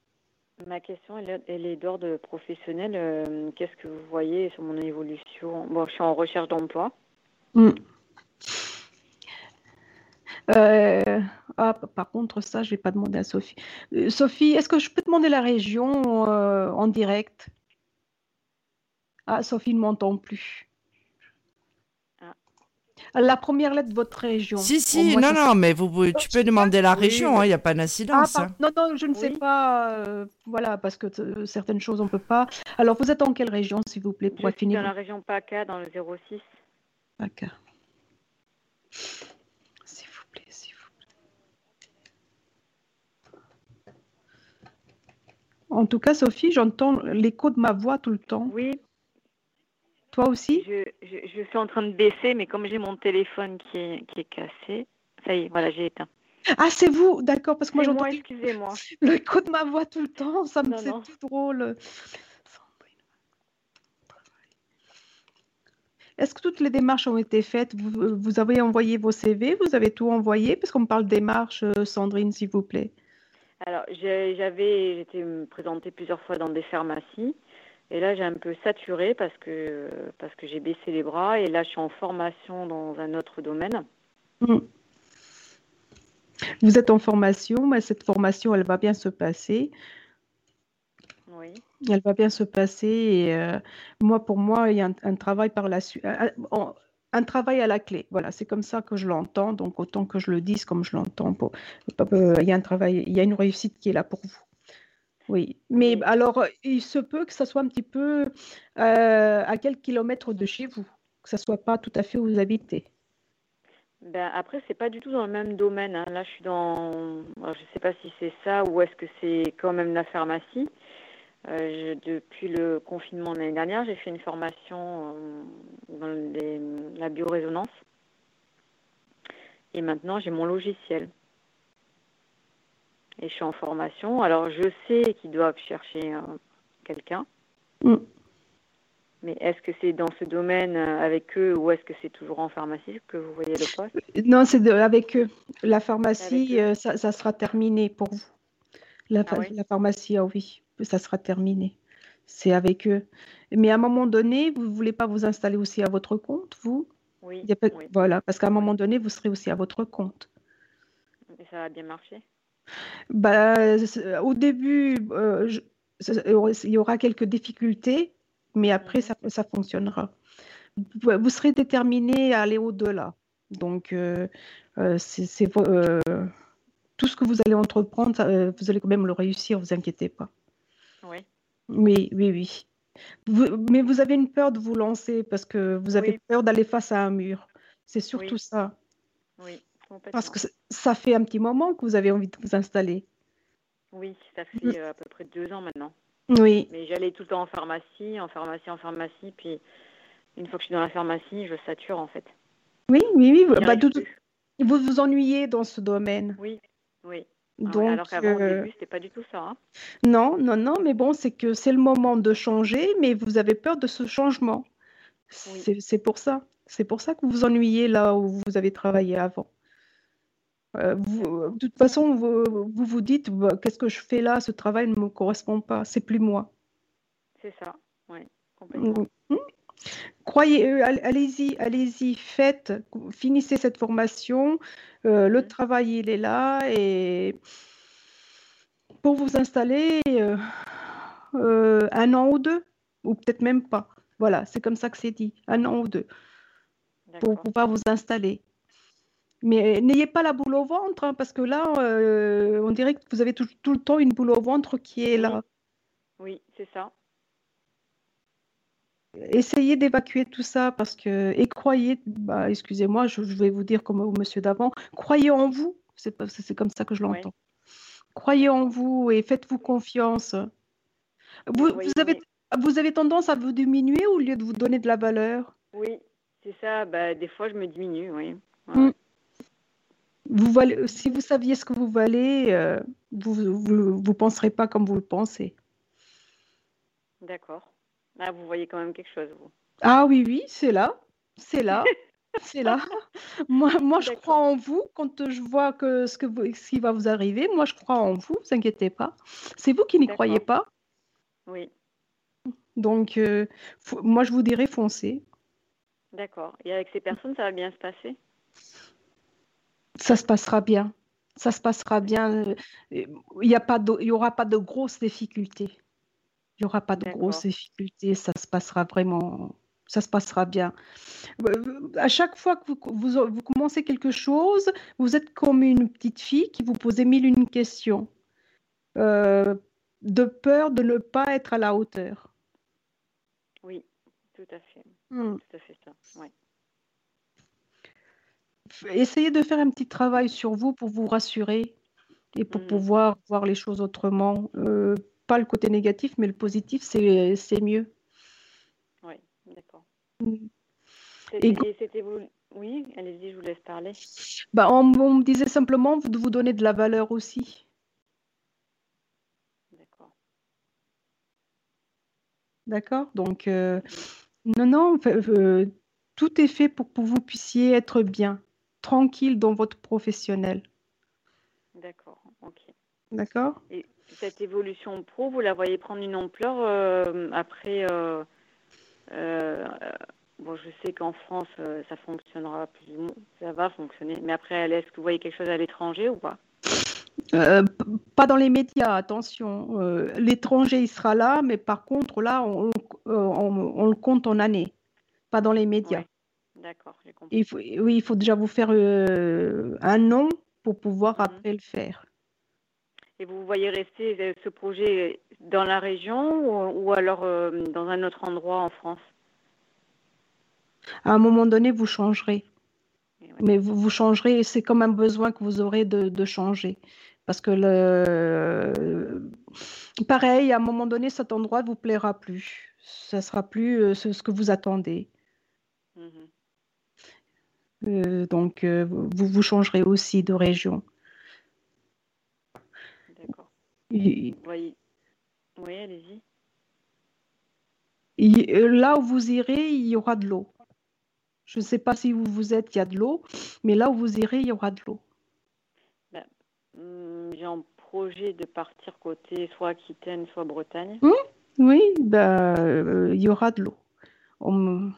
Ma question, elle, est- elle est d'ordre professionnel. Euh, Qu'est-ce que vous voyez sur mon évolution? Bon, je suis en recherche d'emploi. Hmm. Euh, ah, par contre, ça, je vais pas demander à Sophie. Euh, Sophie, est-ce que je peux demander la région euh, en direct? Ah, Sophie ne m'entend plus. Ah. La première lettre de votre région. Si, si, non, sais- non, mais vous, tu peux demander la région, il n'y a pas Ah, d'incidence. par- hein. non, non, je ne sais pas. euh, voilà, parce que euh, certaines choses, on ne peut pas. Alors, vous êtes en quelle région, s'il vous plaît, pour Je suis affiner dans la région PACA, dans le 06. D'accord. S'il vous plaît, s'il vous plaît. En tout cas, Sophie, j'entends l'écho de ma voix tout le temps. Oui, Toi aussi? je, je, je suis en train de baisser, mais comme j'ai mon téléphone qui est, qui est cassé, Ça y est, voilà, j'ai éteint. Ah, c'est vous, d'accord, parce que moi j'entends excusez-moi. le écho de ma voix tout le temps, ça me c'est tout drôle. Est-ce que toutes les démarches ont été faites? Vous, vous avez envoyé vos CV, vous avez tout envoyé? Parce qu'on me parle démarche, euh, Sandrine, s'il vous plaît. Alors, j'ai- j'avais, j'étais présentée plusieurs fois dans des pharmacies. Et là, j'ai un peu saturé parce que, parce que j'ai baissé les bras. Et là, je suis en formation dans un autre domaine. Mm. Vous êtes en formation, mais cette formation, elle va bien se passer. Oui. Elle va bien se passer. Et euh, moi, pour moi, il y a un, un travail par la suite, un, travail à la clé. Voilà, c'est comme ça que je l'entends. Donc, autant que je le dise comme je l'entends. euh, Il y a un travail, il y a une réussite qui est là pour vous. Oui, mais alors, il se peut que ça soit un petit peu euh, à quelques kilomètres de chez vous, que ça soit pas tout à fait où vous habitez. Ben, après, c'est pas du tout dans le même domaine. hein. Là, je suis dans. je sais pas si c'est ça ou est-ce que c'est quand même la pharmacie. Euh, je- depuis le confinement de l'année dernière, j'ai fait une formation euh, dans les- la biorésonance. Et maintenant, j'ai mon logiciel. Et je suis en formation. Alors, je sais qu'ils doivent chercher euh, quelqu'un. Mm. Mais est-ce que c'est dans ce domaine avec eux ou est-ce que c'est toujours en pharmacie que vous voyez le poste? Non, c'est avec eux. La pharmacie, eux. ça, ça sera terminé pour vous. La, Ah oui? la pharmacie, ah oui, ça sera terminé. C'est avec eux. Mais à un moment donné, vous ne voulez pas vous installer aussi à votre compte, vous? Oui, pas-. Voilà, parce qu'à un moment donné, vous serez aussi à votre compte. Et ça a bien marché? Bah, c'est- au début, euh, je- il y aura quelques difficultés, mais après, Mhm. ça, ça fonctionnera. Vous serez déterminé à aller au-delà. Donc, euh, euh, c'est euh, tout ce que vous allez entreprendre, euh, vous allez quand même le réussir, vous inquiétez pas. Oui. Oui, oui, oui. Vous- mais vous avez une peur de vous lancer parce que vous avez Oui. peur d'aller face à un mur. C'est surtout Oui. ça. Oui, complètement. Parce que ça- fait un petit moment que vous avez envie de vous installer. Oui, ça fait Mm. euh, à peu près deux ans maintenant. Oui. Mais j'allais tout le temps en pharmacie, en pharmacie, en pharmacie. Puis une fois que je suis dans la pharmacie, je sature en fait. Oui, oui, oui. Bah, plus. vous vous ennuyez dans ce domaine. Oui, oui. Ah Donc, alors qu'avant, au euh, début, c'était pas du tout ça. hein. non, non, non, mais bon, c'est que c'est le moment de changer, mais vous avez peur de ce changement. Oui. C'est pour ça. C'est pour ça que vous vous ennuyez là où vous avez travaillé avant. Euh, vous- de toute façon, vous vous, vous dites, Bah, qu'est-ce que je fais là? Ce travail ne me correspond pas. C'est plus moi. C'est ça, oui, complètement. Croyez, euh, all- allez-y, allez-y, faites, finissez cette formation. euh, le travail, il est là et pour vous installer euh, euh, un an ou deux, ou peut-être même pas. Voilà, c'est comme ça que c'est dit, un an ou deux, pour pouvoir vous installer. Mais n'ayez pas la boule au ventre, hein, parce que là, on dirait que vous avez tout, tout le temps une boule au ventre qui est Oui. là. Oui, c'est ça. Essayez d'évacuer tout ça parce que et croyez, bah, excusez-moi, je, je vais vous dire comme au monsieur d'avant, croyez en vous. C'est comme ça que je l'entends. Croyez en vous et faites-vous confiance. Vous, Oui, vous avez, vous avez tendance à vous diminuer au lieu de vous donner de la valeur? Oui, c'est ça. Bah, des fois, je me diminue, oui. Ouais, Mm. Vous valez, si vous saviez ce que vous valez, euh, vous, vous, vous penserez pas comme vous le pensez. D'accord. Ah, vous voyez quand même quelque chose, vous. Ah oui, oui, c'est là, c'est là, c'est là. Moi, moi, je crois en vous. Quand je vois que ce, que vous- ce qui va vous arriver, moi, je crois en vous. Vous inquiétez pas. C'est vous qui n'y croyez pas. Oui, Donc, euh, faut- moi, je vous dirais foncez. d'accord. Et avec ces personnes, ça va bien se passer? Ça se passera bien. Ça se passera bien. euh, Il y a pas de, il y aura pas de grosses difficultés. Il y aura pas de grosses difficultés. Ça se passera vraiment. Ça se passera bien. À chaque fois que vous, vous, vous commencez quelque chose, vous êtes comme une petite fille qui vous posez mille une questions, euh, de peur de ne pas être à la hauteur. Oui, tout à fait. Hmm. Tout à fait ça. Ouais. Essayez de faire un petit travail sur vous pour vous rassurer et pour Mhm. pouvoir voir les choses autrement. Euh, pas le côté négatif, mais le positif, c'est c'est mieux. Oui, d'accord. Mm. Et c'était vous. Oui, allez-y, je vous laisse parler. Bah, on, on me disait simplement de vous donner de la valeur aussi. D'accord. D'accord? Donc, euh, non, non, euh, tout est fait pour que vous puissiez être bien, tranquille dans votre professionnel. D'accord, ok. D'accord? Et cette évolution pro, vous la voyez prendre une ampleur euh, après. euh, euh, bon, je sais qu'en France, ça fonctionnera plus ou moins, ça va fonctionner. Mais après, est-ce que vous voyez quelque chose à l'étranger ou pas? Pas dans les médias, attention. L'étranger, il sera là, mais par contre, là, on, on- on- on le compte en années, pas dans les médias. Ouais, d'accord, j'ai compris. Il faut, oui, il faut déjà vous faire un nom pour pouvoir Mhm. après le faire. Et vous voyez rester euh, ce projet dans la région ou, ou alors euh, dans un autre endroit en France? À un moment donné, vous changerez. Ouais. Mais vous, vous changerez, et c'est comme un besoin que vous aurez de, de changer. Parce que le... pareil, à un moment donné, cet endroit ne vous plaira plus. Ça ne sera plus euh, ce, que vous attendez. Mhm. Euh, donc, vous, vous changerez aussi de région. Vous. Oui, allez-y. euh, là où vous irez, il y aura de l'eau. Je ne sais pas si où vous êtes, il y a de l'eau, mais là où vous irez, il y aura de l'eau. Hum, J'ai un projet de partir côté soit Aquitaine, soit Bretagne. Oui, ben, euh, il y aura de l'eau. On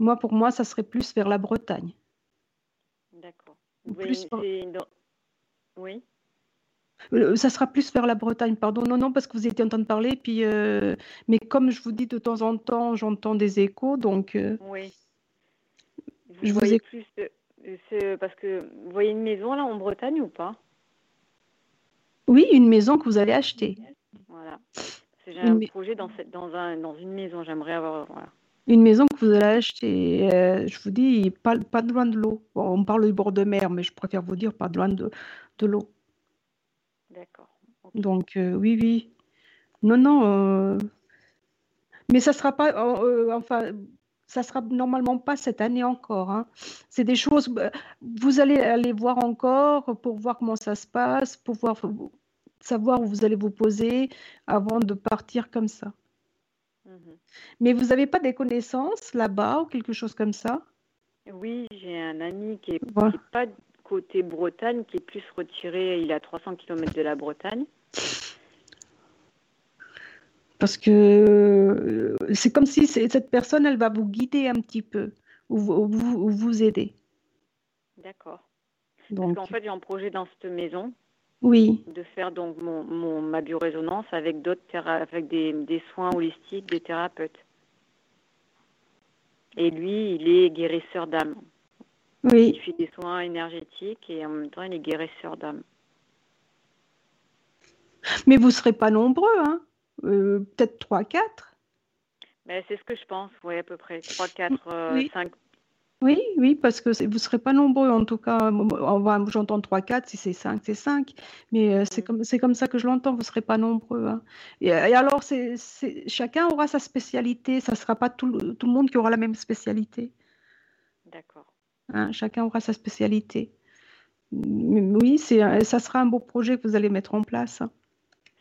Moi, pour moi, ça serait plus vers la Bretagne. D'accord. Vous Plus dans- Oui, Euh, Ça sera plus vers la Bretagne, pardon. Non, non, parce que vous étiez en train de parler. Puis, euh, mais comme je vous dis, de temps en temps, j'entends des échos. Donc, euh, oui. Vous Je vous voyez ai- plus, euh, euh, c'est- parce que vous voyez une maison là en Bretagne ou pas? oui, une maison que vous allez acheter. Voilà. J'ai Une un mai- projet dans cette, dans un, dans une maison. J'aimerais avoir, voilà. Une maison que vous allez acheter. Euh, je vous dis, pas, pas de loin de l'eau. Bon, on parle du bord de mer, mais je préfère vous dire pas loin de, de l'eau. D'accord. Donc, euh, oui, oui. Non, non. euh, Mais ça sera pas, euh, enfin, ça sera normalement pas cette année encore. hein. C'est des choses, bah, vous allez aller voir encore pour voir comment ça se passe, pour voir, savoir où vous allez vous poser avant de partir comme ça. Mhm. Mais vous n'avez pas des connaissances là-bas ou quelque chose comme ça? Oui, j'ai un ami qui est, Voilà. qui est pas côté Bretagne, qui est plus retiré. Il est à 300 km de la Bretagne. Parce que euh, c'est comme si cette personne, elle va vous guider un petit peu ou vous, ou vous, ou vous aider. D'accord. Parce Donc, qu'en fait, j'ai un projet dans cette maison oui. de faire donc mon, mon ma biorésonance avec d'autres avec des, des soins holistiques, des thérapeutes. Et lui, il est guérisseur d'âme. Il Oui, fait des soins énergétiques et en même temps, il est guérisseur d'âme. mais vous ne serez pas nombreux, hein? Euh, peut-être 3-4. Mais c'est ce que je pense, oui, à peu près. 3, 4, Oui. 5. Oui, oui, parce que vous ne serez pas nombreux. En tout cas, j'entends 3-4, si c'est 5, c'est 5. Mais euh, c'est Mhm. comme, comme ça que je l'entends, vous ne serez pas nombreux. hein. Et, et alors, c'est, c'est- chacun aura sa spécialité. Ça ne sera pas tout, tout le monde qui aura la même spécialité. D'accord. Hein. Chacun aura sa spécialité. Oui, c'est, ça sera un beau projet que vous allez mettre en place. hein.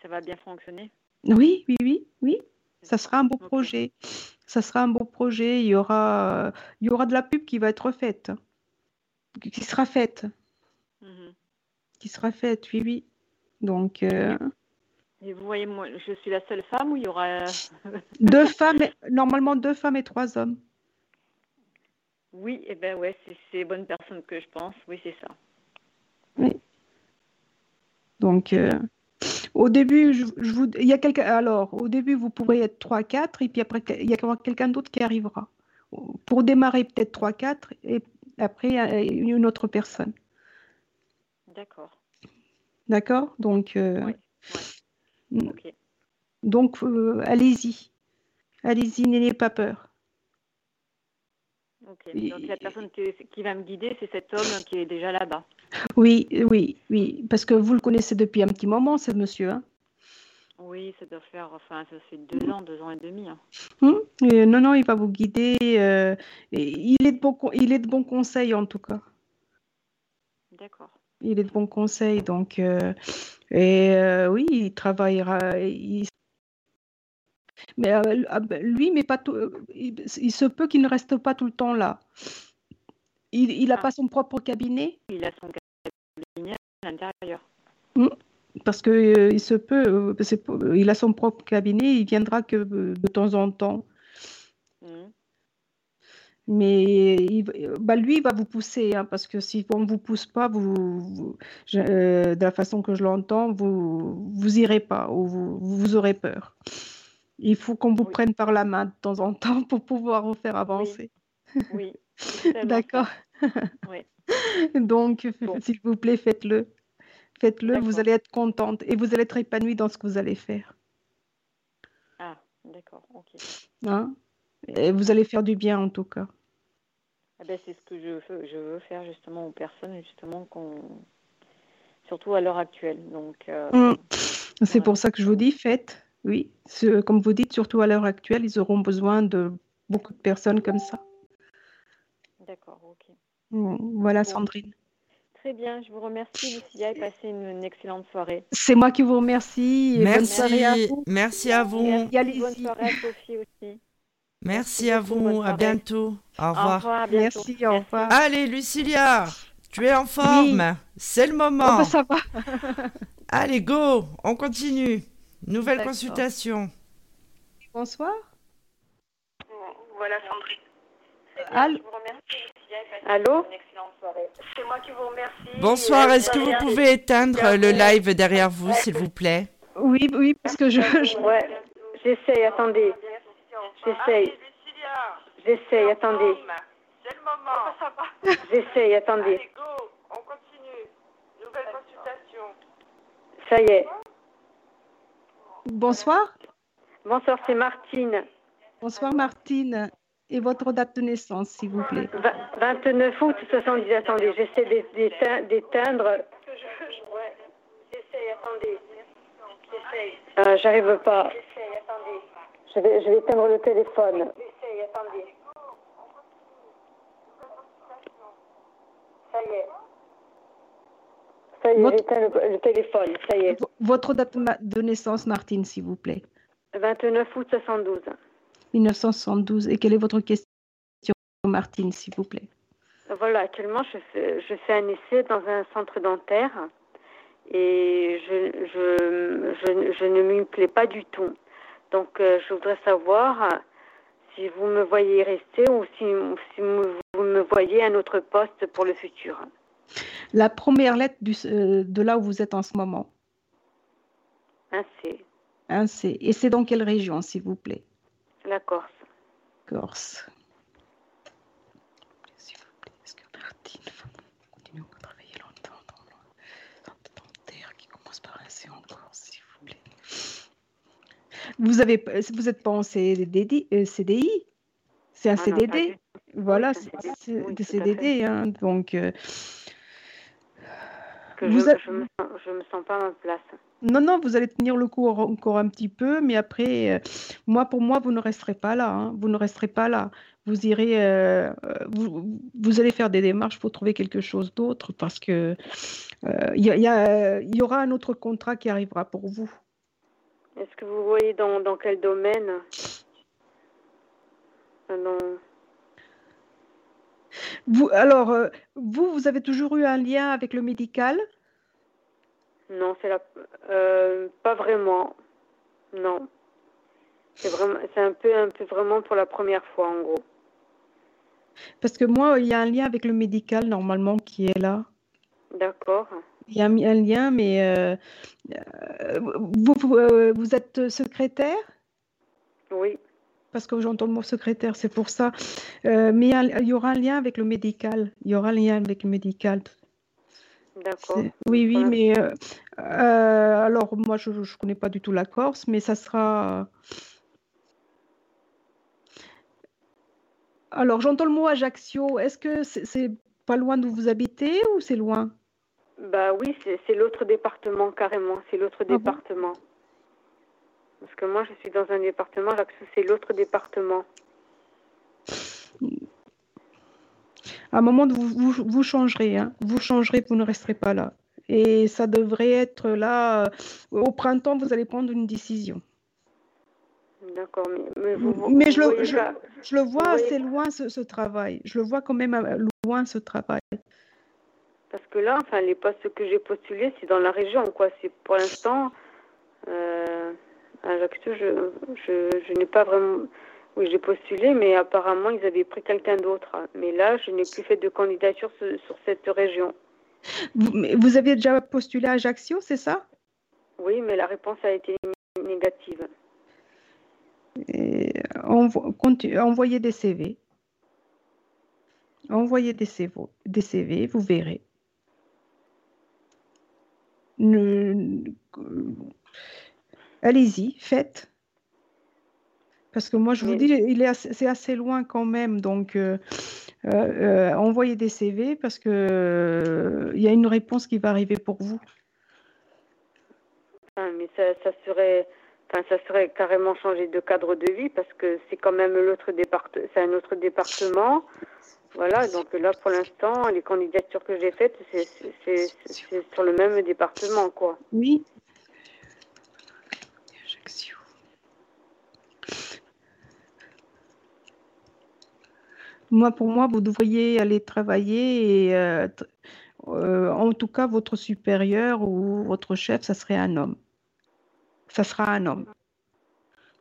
Ça va bien fonctionner? Oui, oui, oui, oui. Ça sera un beau projet. Ça sera un beau projet. Il y aura, il y aura de la pub qui va être faite, qui sera faite, Mhm. qui sera faite, oui, oui. Donc, euh, Et vous voyez, moi, je suis la seule femme ou il y aura. deux femmes, normalement deux femmes et trois hommes. Oui, eh ben ouais, c'est les bonnes personnes que je pense. Oui, c'est ça. Donc, euh, au début, je, je vous, il y a quelqu'un. Alors, au début, vous pourrez être trois, quatre, et puis après, il y aura quelqu'un d'autre qui arrivera. Pour démarrer, peut-être trois, quatre, et après, une autre personne. D'accord. D'accord? Donc, euh, Oui. Donc euh, allez-y. Allez-y, n'ayez pas peur. Donc la personne qui, qui va me guider, c'est cet homme qui est déjà là-bas. Oui, oui, oui, parce que vous le connaissez depuis un petit moment, ce monsieur. hein. Oui, ça doit faire, enfin, ça fait deux ans, deux ans et demi. hein. Hum, et non, non, il va vous guider. euh, il est de bon, il est de bons conseils en tout cas. D'accord. Il est de bons conseils, donc euh, et euh, oui, il travaillera. il- Mais euh, ah ben, lui, mais pas tout. euh, Il, il se peut qu'il ne reste pas tout le temps là. Il n'a Ah. pas son propre cabinet Il a son cabinet à l'intérieur. parce que euh, il se peut. euh, il a son propre cabinet. Il viendra que euh, de temps en temps. Mhm. Mais il, bah, lui, il va vous pousser, hein, parce que si on ne vous pousse pas, vous, vous- je- de la façon que je l'entends, vous vous irez pas ou vous, vous aurez peur. Il faut qu'on vous Oui. prenne par la main de temps en temps pour pouvoir vous faire avancer. Oui. D'accord. Oui. Donc, Bon. s'il vous plaît, faites-le. Faites-le, vous allez être contente et vous allez être épanouie dans ce que vous allez faire. Ah, d'accord. Ok. hein? Et vous allez faire du bien en tout cas. Ah ben, c'est ce que je veux, je veux faire justement aux personnes, justement, surtout à l'heure actuelle. Donc, euh, Mm. C'est Voilà. pour ça que je vous dis, faites. Oui, Ce- comme vous dites, surtout à l'heure actuelle, ils auront besoin de beaucoup de personnes comme ça. d'accord, ok. Mm, Voilà, Bon. Sandrine. Très bien, je vous remercie, Lucia, et passez une, une excellente soirée. C'est moi qui vous remercie. et bonne soirée à Merci, vous. merci à vous. Et allez-y. Bonne soirée à Sophie aussi. Merci à vous. À bientôt. Au Au revoir. revoir, à bientôt. Merci, au revoir. Allez, Lucilia, tu es en forme. C'est le Oh, moment. bah, ça va. Allez, go, on continue. Nouvelle consultation. Bonsoir. Voilà, Sandrine. Allô Allô C'est moi qui vous remercie. Bonsoir, est-ce que vous pouvez éteindre le live derrière vous, s'il vous plaît? Oui, oui, parce que je, je- Ouais, j'essaye, attendez. J'essaye. J'essaye, attendez. C'est le moment. J'essaye, attendez. Allez, go, on continue. Nouvelle consultation. Ça y est. Bonsoir. Bonsoir, c'est Martine. Bonsoir, Martine. Et votre date de naissance, s'il vous plaît. Va- 29 août 70. Attendez, j'essaie d'é- d'étein- d'éteindre. J'essaye, attendez. J'essaye. Euh, J'arrive pas. Je vais, je vais éteindre le téléphone. J'essaye, attendez. Ça y est. Ça y est, Votre- j'éteins le, le téléphone. Ça y est. V- Votre date de naissance, Martine, s'il vous plaît. 29 août 72. 1972. Et quelle est votre question, Martine, s'il vous plaît? Voilà, actuellement, je fais, je fais un essai dans un centre dentaire et je, je, je, je ne m'y plais pas du tout. Donc, euh, je voudrais savoir si vous me voyez rester ou si, si vous me voyez un autre poste pour le futur. La première lettre du, euh, de là où vous êtes en ce moment. Hein, c'est Hein, c'est- et c'est dans quelle région, s'il vous plaît? La Corse. Corse. S'il vous plaît, est-ce que Martine va continuer à travailler longtemps dans dentaire qui commence par un C en Corse, s'il vous plaît? Vous avez, vous n'êtes pas en CDD, euh, CDI C'est un Ah CDD Voilà, c'est un oui, CDD. Hein, donc, euh, Que Vous je, je, me sens, je me sens pas à ma place. non, non, vous allez tenir le coup encore un petit peu, mais après, euh, moi, pour moi, vous ne resterez pas là. hein, vous ne resterez pas là. Vous irez, euh, euh, vous, vous allez faire des démarches pour trouver quelque chose d'autre parce que euh, il y, a- y a- aura un autre contrat qui arrivera pour vous. Est-ce que vous voyez dans, dans quel domaine? Vous, alors, euh, vous, vous avez toujours eu un lien avec le médical? Non, c'est la... euh, pas vraiment. Non. C'est vraiment, c'est un peu, un peu vraiment pour la première fois en gros. Parce que moi, il y a un lien avec le médical normalement qui est là. D'accord. Il y a un, un lien, mais vous, vous, euh, vous êtes secrétaire? Oui. Parce que j'entends le mot secrétaire, c'est pour ça. Euh, mais il y aura un lien avec le médical. Il y aura un lien avec le médical. D'accord. Oui, oui, mais euh, euh, alors moi je ne connais pas du tout la Corse, mais ça sera. Alors j'entends le mot Ajaccio. Est-ce que c'est pas loin d'où vous habitez ou c'est loin? Bah oui, c'est, l'autre département carrément. C'est l'autre Ah bon? département. Parce que moi, je suis dans un département, Ajaccio, c'est l'autre département. À un moment, vous, vous, vous changerez. Hein. Vous changerez, vous ne resterez pas là. Et ça devrait être là. euh, Au printemps, vous allez prendre une décision. D'accord, mais, je le, voyez je, pas- je le vois assez loin, ce, ce travail. Je le vois quand même euh, loin, ce travail. Parce que là, enfin, les postes que j'ai postulés, c'est dans la région, quoi. C'est pour l'instant, euh, à Ajaccio, je, je, je n'ai pas vraiment. Oui, j'ai postulé, mais apparemment, ils avaient pris quelqu'un d'autre. Mais là, je n'ai plus fait de candidature sur, sur cette région. Vous, vous aviez déjà postulé à Ajaccio, c'est ça? Oui, mais la réponse a été négative. Et envo- Envoyez des CV. Envoyez des CV, des CV, vous verrez. Ne- Allez-y, faites. Parce que moi, je vous dis, il est assez- c'est assez loin quand même. Donc, euh, euh, euh, envoyez des CV parce que il y a une réponse qui va arriver pour vous. Enfin, mais ça, ça serait, enfin, ça serait carrément changer de cadre de vie parce que c'est quand même l'autre c'est un autre département. Voilà, donc là, pour l'instant, les candidatures que j'ai faites, c'est sur le même département, quoi. Oui. Moi, pour moi, vous devriez aller travailler et euh, euh, en tout cas, votre supérieur ou votre chef, ça serait un homme. Ça sera un homme.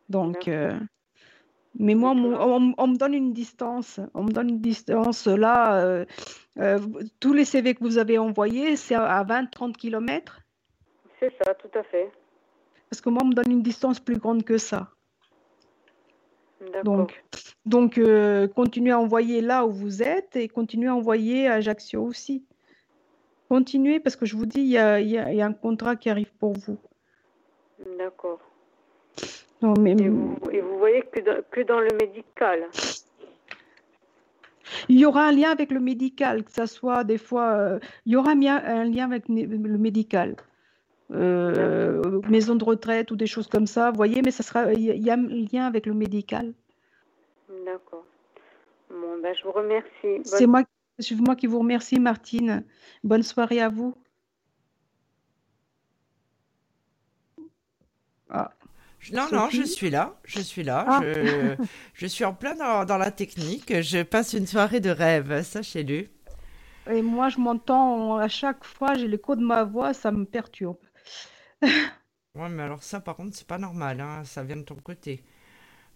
Donc, euh, mais moi, on, on me donne une distance. On me donne une distance là. tous les CV que vous avez envoyés, c'est à 20-30 kilomètres? C'est ça, tout à fait. Parce que moi, on me donne une distance plus grande que ça. Donc, donc euh, continuez à envoyer là où vous êtes et continuez à envoyer à Ajaccio aussi. Continuez parce que je vous dis, il y a, y y un contrat qui arrive pour vous. D'accord. Non, mais Et vous, et vous voyez que dans, que dans le médical. il y aura un lien avec le médical, que ça soit des fois, euh, il y aura un lien, un lien avec le médical. Euh, maison de retraite ou des choses comme ça, vous voyez, mais ça sera, il y a- un lien avec le médical. D'accord. Bon, ben, je vous remercie. C'est Bonne- moi, c'est moi qui vous remercie, Martine. Bonne soirée à vous. Ah. Non, non, je suis là, je suis là, Ah. je, je suis en plein dans, dans la technique, je passe une soirée de rêve, sachez-le. Et moi, je m'entends à chaque fois, j'ai l'écho de ma voix, ça me perturbe. Ouais, mais alors ça, par contre, c'est pas normal, hein, ça vient de ton côté.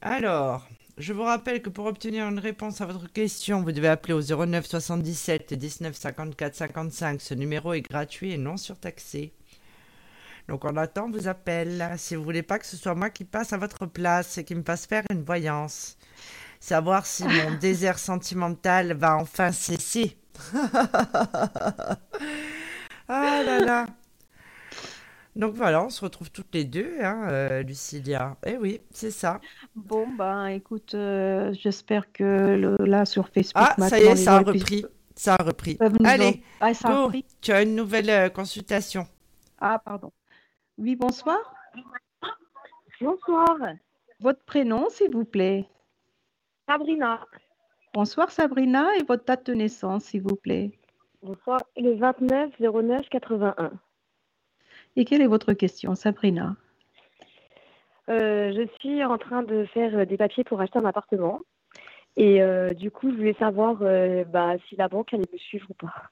Alors, je vous rappelle que pour obtenir une réponse à votre question, vous devez appeler au 09 77 19 54 55. Ce numéro est gratuit et non surtaxé. Donc on attend vos appels. Si vous voulez pas que ce soit moi qui passe à votre place et qui me fasse faire une voyance. Savoir si mon désert sentimental va enfin cesser. ah là là. Donc voilà, on se retrouve toutes les deux, hein, euh, Lucilia. Eh oui, c'est ça. Bon, ben écoute, euh, j'espère que le- là sur Facebook, Ah, ça y est, ça a repris. Ça a Allez, Ah, ça a repris tu as une nouvelle euh, consultation. Ah, pardon. Oui, bonsoir. Bonsoir, Votre prénom, s'il vous plaît. Sabrina. Bonsoir, Sabrina, et votre date de naissance, s'il vous plaît. Bonsoir, le 29 09 81. Et quelle est votre question, Sabrina? Euh, je suis en train de faire euh, des papiers pour acheter un appartement. Et euh, du coup, je voulais savoir euh, bah, si la banque allait me suivre ou pas.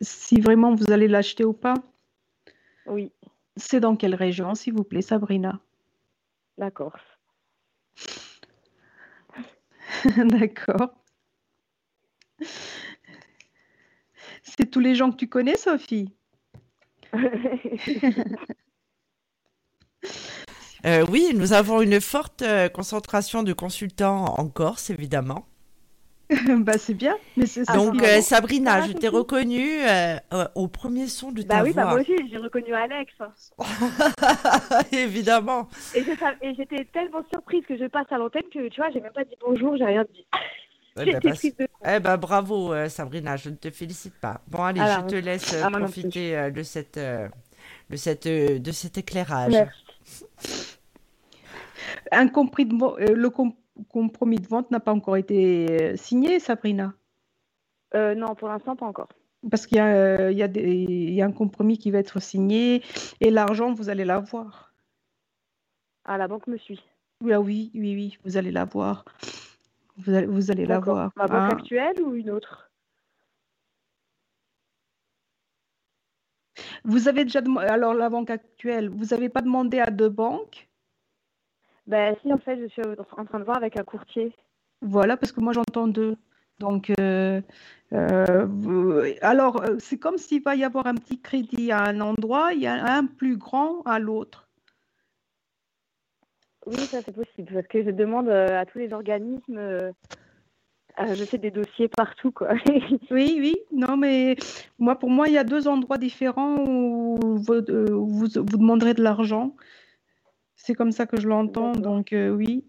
Si vraiment vous allez l'acheter ou pas? Oui, C'est dans quelle région, s'il vous plaît, Sabrina? La Corse. D'accord. C'est tous les gens que tu connais, Sophie? Euh, oui, nous avons une forte euh, concentration de consultants en Corse, évidemment. Bah c'est bien. Mais c'est Donc, euh, Sabrina, je t'ai reconnue au premier son de ta bah oui, bah moi aussi, j'ai reconnu Alex. évidemment. Et je et j'étais tellement surprise que je passe à l'antenne que tu vois, j'ai même pas dit bonjour, j'ai rien dit. Eh ben, parce- de eh ben, bravo, euh, Sabrina, je ne te félicite pas. Bon, allez, Alors, je te laisse euh, ah, profiter euh, de cette, euh, de cette, euh, de cet éclairage. Merci. Un compris de, euh, le compromis de vente n'a pas encore été euh, signé, Sabrina? Euh, Non, pour l'instant, pas encore. Parce qu'il y, a, il y, a il y a un compromis qui va être signé et l'argent, vous allez l'avoir. Ah, la banque me suit. Oui, ah oui, oui, oui, vous allez l'avoir. Vous allez, vous allez l'avoir. Ma banque ah. actuelle ou une autre? Vous avez déjà alors la banque actuelle, vous n'avez pas demandé à deux banques? Ben si, en fait, je suis en train de voir avec un courtier. Voilà, parce que moi j'entends deux. Donc, euh, euh, alors, euh, c'est comme s'il va y avoir un petit crédit à un endroit, il y a un plus grand à l'autre. Oui, ça c'est possible, parce que je demande à tous les organismes euh, je fais des dossiers partout, quoi. oui, oui. Non, mais moi, pour moi, il y a deux endroits différents où vous, euh, vous, demanderez de l'argent. C'est comme ça que je l'entends. Donc, euh, oui.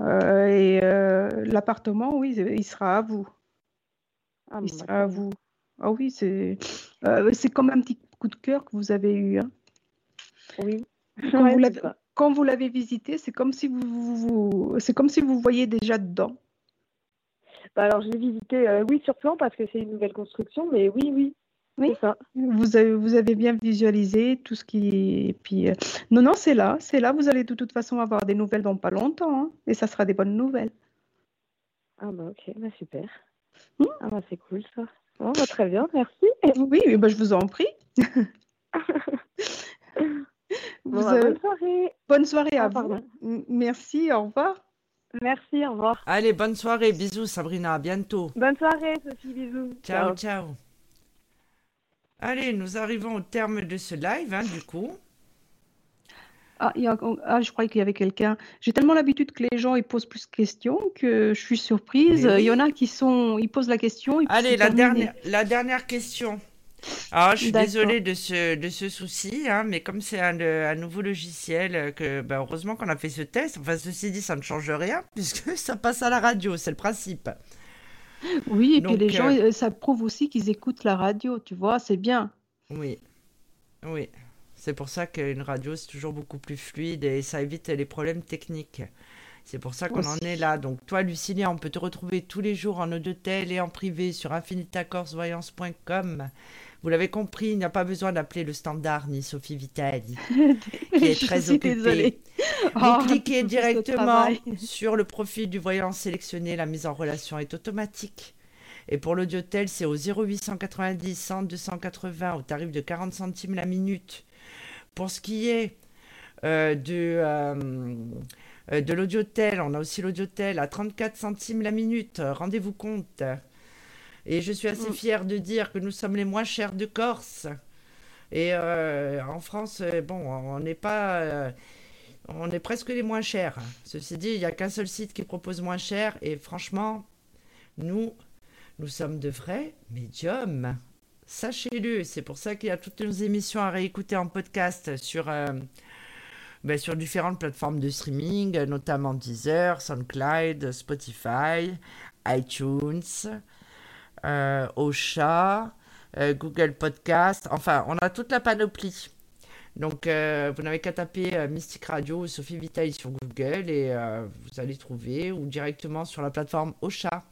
et l'appartement, oui, il sera à vous. Ah, il sera à vous. Ah oui, c'est c'est comme un petit coup de cœur que vous avez eu. Hein. Oui. Quand, vous l'avez visité, c'est comme si vous, vous c'est comme si vous voyez déjà dedans. Bah, alors, je l'ai visité, euh, oui, sur plan parce que c'est une nouvelle construction, mais oui, oui. Oui, ça. Vous, avez, vous avez bien visualisé tout ce qui. Et puis, euh, Non, non, c'est là, c'est là. Vous allez de toute façon avoir des nouvelles dans pas longtemps. Hein, et ça sera des bonnes nouvelles. Ah, bah, ok, bah, super. Hmm. Ah, bah, c'est cool ça. Bon, bah, très bien, merci. Oui, bah, je vous en prie. Bonne soirée. Bonne soirée à ah, vous. Merci, au revoir. Merci, au revoir. Allez, bonne soirée, bisous Sabrina, à bientôt. Bonne soirée Sophie, bisous. Ciao, ciao. Allez, nous arrivons au terme de ce live, hein, du coup. Ah, ah, je croyais qu'il y avait quelqu'un. J'ai tellement l'habitude que les gens ils posent plus de questions que je suis surprise. Il y en a qui sont, ils posent la question. Allez, la dernière, la dernière question. Alors, je suis désolée de ce, de ce souci, hein, mais comme c'est un, un, nouveau logiciel, euh, que bah, heureusement qu'on a fait ce test. Enfin, ceci dit, ça ne change rien, puisque ça passe à la radio, c'est le principe. Oui, et puis les gens, euh, ça prouve aussi qu'ils écoutent la radio, tu vois, c'est bien. Oui, oui. C'est pour ça qu'une radio, c'est toujours beaucoup plus fluide et ça évite les problèmes techniques. C'est pour ça qu'on en est là. Donc toi, Lucilia, on peut te retrouver tous les jours en audio-tel et en privé sur infinitacorsvoyance.com. Vous l'avez compris, il n'y a pas besoin d'appeler le standard ni Sophie Vitali, qui est très occupée. Vous oh, cliquez directement sur le profil du voyant sélectionné, la mise en relation est automatique. Et pour l'audiotel, c'est au 0890 100 280 au tarif de 40 centimes la minute. Pour ce qui est euh, de, euh, euh, de l'audiotel, on a aussi l'audiotel à 34 centimes la minute. Rendez-vous compte. Et je suis assez mm. fière de dire que nous sommes les moins chers de Corse. Et euh, en France, euh, bon, on n'est pas. Euh, on est presque les moins chers. Ceci dit, il n'y a qu'un seul site qui propose moins cher. Et franchement, nous, nous sommes de vrais médiums. Sachez-le. C'est pour ça qu'il y a toutes nos émissions à réécouter en podcast sur. Ben, sur différentes plateformes de streaming, notamment Deezer, SoundCloud, Spotify, iTunes, euh, Ocha, euh, Google Podcast. Enfin, on a toute la panoplie. Donc, euh, vous n'avez qu'à taper Mystic Radio ou Sophie Vitaly sur Google et vous allez trouver, ou directement sur la plateforme Ocha,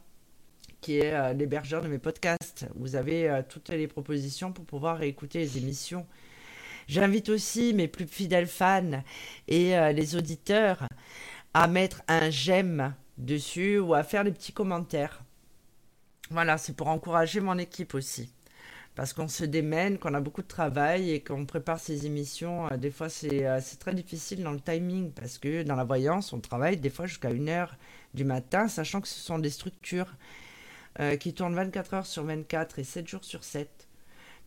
qui est l'hébergeur de mes podcasts. Vous avez toutes les propositions pour pouvoir écouter les émissions. J'invite aussi mes plus fidèles fans et les auditeurs à mettre un j'aime dessus ou à faire des petits commentaires. Voilà, c'est pour encourager mon équipe aussi. Parce qu'on se démène, qu'on a beaucoup de travail et qu'on prépare ces émissions. Euh, des fois, euh, c'est très difficile dans le timing parce que dans la voyance, on travaille des fois jusqu'à 1h du matin, sachant que ce sont des structures euh, qui tournent 24 heures sur 24 et 7 jours sur 7.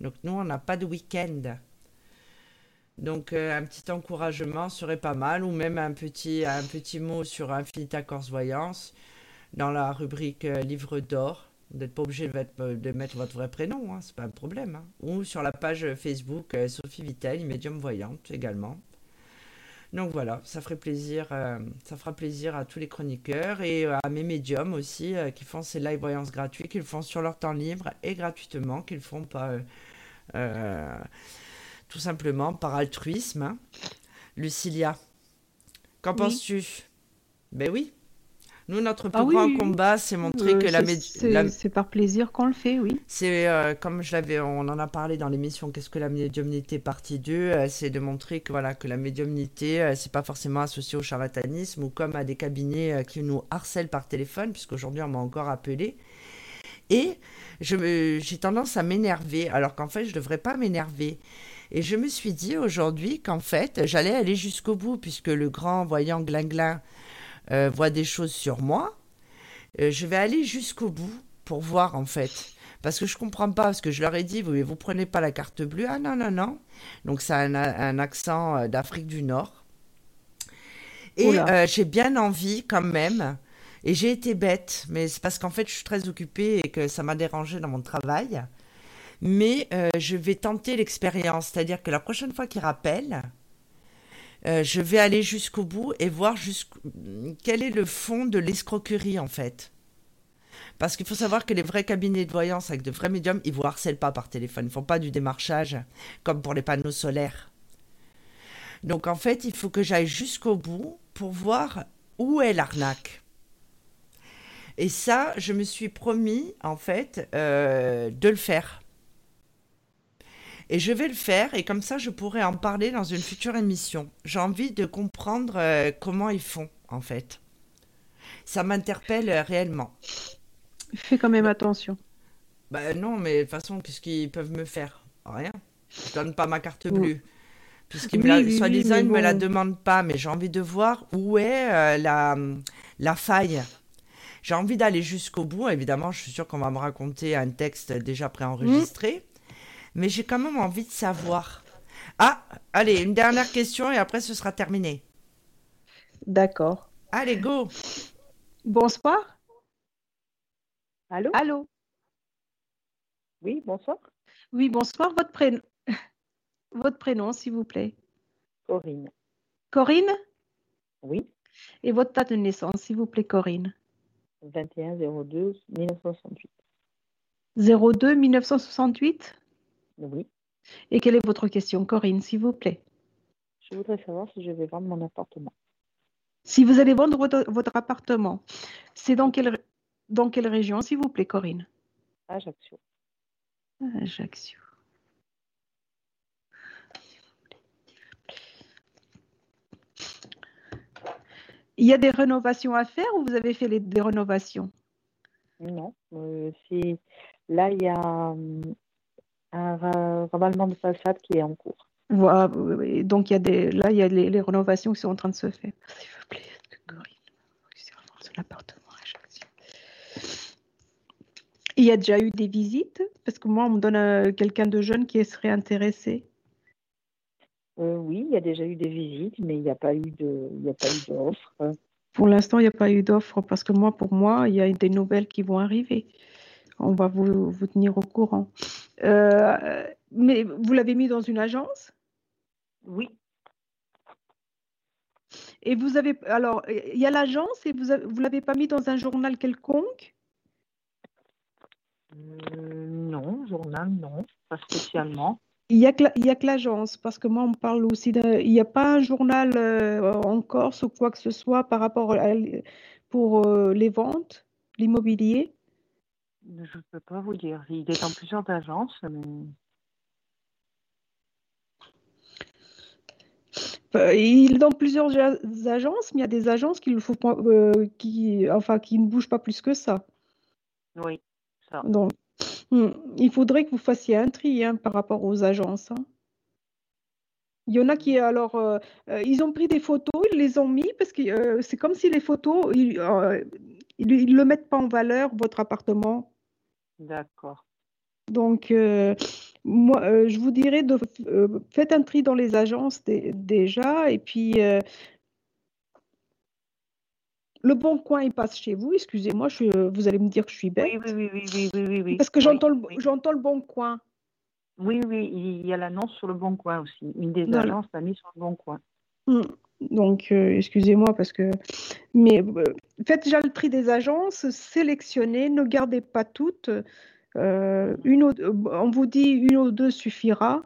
Donc nous, on n'a pas de week-end. Donc un petit encouragement serait pas mal, ou même un petit, un petit mot sur Infinita Corse Voyance dans la rubrique Livre d'or. Vous n'êtes pas obligé de mettre, votre vrai prénom, hein, c'est pas un problème. Hein. Ou sur la page Facebook euh, Sophie Vittel, médium voyante également. Donc voilà, ça ferait plaisir, euh, ça fera plaisir à tous les chroniqueurs et à mes médiums aussi euh, qui font ces live voyances gratuits, qu'ils font sur leur temps libre et gratuitement, qu'ils font pas tout simplement par altruisme. Hein. Lucilia. Qu'en Oui. penses-tu? Ben oui. Nous, notre plus Ah grand oui, combat, c'est montrer Euh, que la, c'est- médi- c'est la- c'est par plaisir qu'on le fait, oui. C'est euh, comme je l'avais, on en a parlé dans l'émission Qu'est-ce que la médiumnité partie 2, euh, c'est de montrer que voilà que la médiumnité, c'est pas forcément associé au charlatanisme ou comme à des cabinets qui nous harcèlent par téléphone, puisqu'aujourd'hui on m'a encore appelé. Et j'ai tendance à m'énerver, alors qu'en fait je devrais pas m'énerver. Et je me suis dit aujourd'hui qu'en fait j'allais aller jusqu'au bout, puisque le grand voyant Glinglin euh, voit des choses sur moi. Euh, je vais aller jusqu'au bout pour voir en fait. Parce que je comprends pas, parce que je leur ai dit, vous vous prenez pas la carte bleue. Ah non, non, non. Donc ça a un, un accent euh, d'Afrique du Nord. Et euh, j'ai bien envie quand même. Et j'ai été bête, mais c'est parce qu'en fait je suis très occupée et que ça m'a dérangé dans mon travail. Mais euh, je vais tenter l'expérience, c'est-à-dire que la prochaine fois qu'ils rappellent, euh, je vais aller jusqu'au bout et voir jusqu'où- quel est le fond de l'escroquerie en fait. Parce qu'il faut savoir que les vrais cabinets de voyance avec de vrais médiums, ils vous harcèlent pas par téléphone, ils font pas du démarchage comme pour les panneaux solaires. Donc en fait, il faut que j'aille jusqu'au bout pour voir où est l'arnaque. Et ça, je me suis promis en fait euh, de le faire. Et je vais le faire et comme ça, je pourrai en parler dans une future émission. J'ai envie de comprendre euh, comment ils font en fait. Ça m'interpelle euh, réellement. Fais quand même attention. Bah non, mais de toute façon, qu'est-ce qu'ils peuvent me faire? Rien. Je donne pas ma carte Oui. bleue. Puisqu'ils me Oui, la, oui, ils me la bon. demandent pas, mais j'ai envie de voir où est euh, la, la faille. J'ai envie d'aller jusqu'au bout. Évidemment, je suis sûre qu'on va me raconter un texte déjà préenregistré. Mais j'ai quand même envie de savoir. Ah, allez, une dernière question et après ce sera terminé. D'accord. Allez, go Bonsoir. Allô? Allô? Oui, bonsoir. Oui, bonsoir. Votre prénom, votre prénom, s'il vous plaît. Corinne. Corinne? Oui, Et votre date de naissance, s'il vous plaît, Corinne? 21 02 1968. 02 1968 Oui. Et quelle est votre question, Corinne, s'il vous plaît? Je voudrais savoir si je vais vendre mon appartement. Si vous allez vendre votre, votre appartement, c'est dans quelle, dans quelle région, s'il vous plaît, Corinne? Ajaccio. Ajaccio. Il y a des rénovations à faire ou vous avez fait les, des rénovations? Non, euh, là il y a hum, un ra- ravalement de façade qui est en cours. Voilà, donc il y a des, là, il y a les, les rénovations qui sont en train de se faire. S'il vous plaît, est-ce que Corinne réussir à vendre son appartement à Ajaccio Il y a déjà eu des visites? Parce que moi, on me donne euh, quelqu'un de jeune qui serait intéressé. Euh, oui, il y a déjà eu des visites, mais il n'y a pas eu de, il n'y a pas eu d'offre. Pour l'instant, il n'y a pas eu d'offre parce que moi, pour moi, il y a des nouvelles qui vont arriver. On va vous, vous tenir au courant. Euh, mais vous l'avez mis dans une agence? Oui, Et vous avez. Alors, il y a l'agence et vous ne l'avez pas mis dans un journal quelconque? Euh, non, journal, non, pas spécialement. Il n'y a que l'agence, parce que moi, on parle aussi d'un. Il n'y a pas un journal euh, en Corse ou quoi que ce soit par rapport à, pour euh, les ventes, l'immobilier? Je ne peux pas vous dire. Il est dans plusieurs agences, mais Euh, Il est dans plusieurs agences, mais il y a des agences qui, le pas- euh, qui, enfin, qui ne bougent pas plus que ça. oui, ça. Donc, hmm, il faudrait que vous fassiez un tri hein, par rapport aux agences. hein. Il y en a qui, alors, euh, euh, ils ont pris des photos, ils les ont mis parce que euh, c'est comme si les photos, ils ne le mettent pas en valeur, votre appartement. D'accord. Donc, euh, moi, euh, je vous dirais de euh, faites un tri dans les agences dé- déjà, et puis euh, le bon coin il passe chez vous. Excusez-moi, vous allez me dire que je suis bête, Oui, oui, oui, oui, oui, oui, oui, oui. parce que j'entends le, le bon coin. Oui, oui, il y a l'annonce sur le Bon Coin aussi. Une des Voilà. agences l'a mis sur le Bon Coin. Hmm. Donc, euh, excusez-moi parce que, mais euh, faites déjà le tri des agences, sélectionnez, ne gardez pas toutes. Euh, une ou deux- on vous dit une ou deux suffira.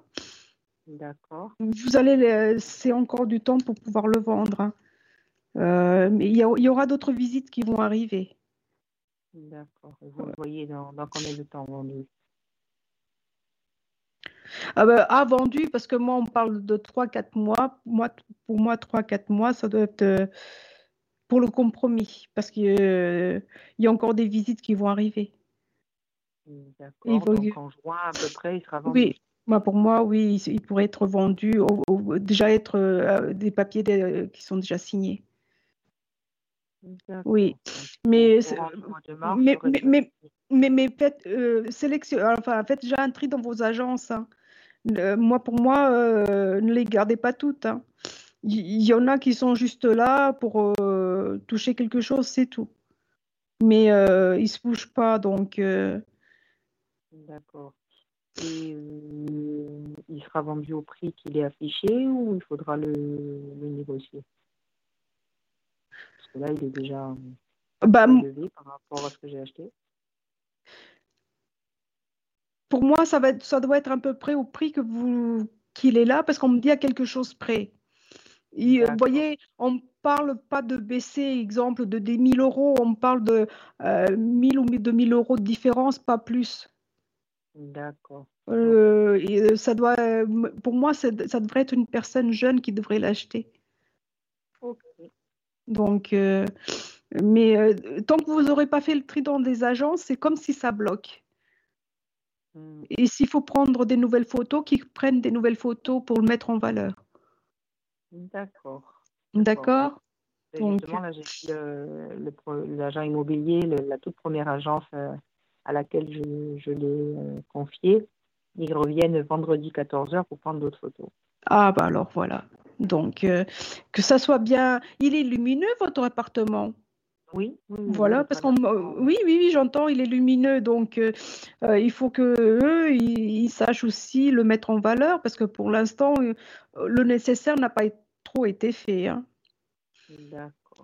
D'accord. Vous allez, le- c'est encore du temps pour pouvoir le vendre. hein. Mais il y, aura d'autres visites qui vont arriver. D'accord. Vous voyez dans, dans combien de temps vendu Ah ben, ah, vendu, parce que moi, on parle de 3-4 mois. Moi, pour moi, 3-4 mois, ça doit être euh, pour le compromis, parce qu'il y a encore des visites qui vont arriver. D'accord. Donc en juin à peu près, il sera vendu. Oui, moi, pour moi, oui, il, il pourrait être vendu, au- au- déjà être euh, des papiers dé- qui sont déjà signés. Oui, mais, mais, mais, mais, mais, mais faites, euh, sélection- enfin, faites déjà un tri dans vos agences. hein. Moi, pour moi, euh, ne les gardez pas toutes. hein. Il y, en a qui sont juste là pour euh, toucher quelque chose, c'est tout. Mais euh, ils ne se bougent pas, donc D'accord. Et il sera vendu au prix qu'il est affiché ou il faudra le, le négocier? Parce que là, il est déjà bah, élevé par rapport à ce que j'ai acheté. Pour moi, ça va être- ça doit être à peu près au prix que vous qu'il est là, parce qu'on me dit à quelque chose près. Et, euh, vous voyez, on ne parle pas de baisser, exemple, de des 1000 euros, on parle de euh, 1000 ou 2000 euros de différence, pas plus. D'accord. Euh, et, euh, ça doit, m- pour moi, ça devrait être une personne jeune qui devrait l'acheter. Ok. Donc, euh, mais tant que vous n'aurez pas fait le tri dans des agences, c'est comme si ça bloque. Et s'il faut prendre des nouvelles photos, qu'ils prennent des nouvelles photos pour le mettre en valeur. D'accord. D'accord Justement, là, j'ai l'agent immobilier, le- la toute première agence euh, à laquelle je, je l'ai euh, confié. Ils reviennent vendredi 14h pour prendre d'autres photos. Ah, bah alors voilà. Donc, euh, que ça soit bien. Il est lumineux, votre appartement? Oui, oui, oui, Voilà, parce qu'on. Oui, oui, oui, j'entends, il est lumineux. Donc, euh, euh, il faut que eux, ils, ils sachent aussi le mettre en valeur, parce que pour l'instant, euh, le nécessaire n'a pas trop été fait. hein.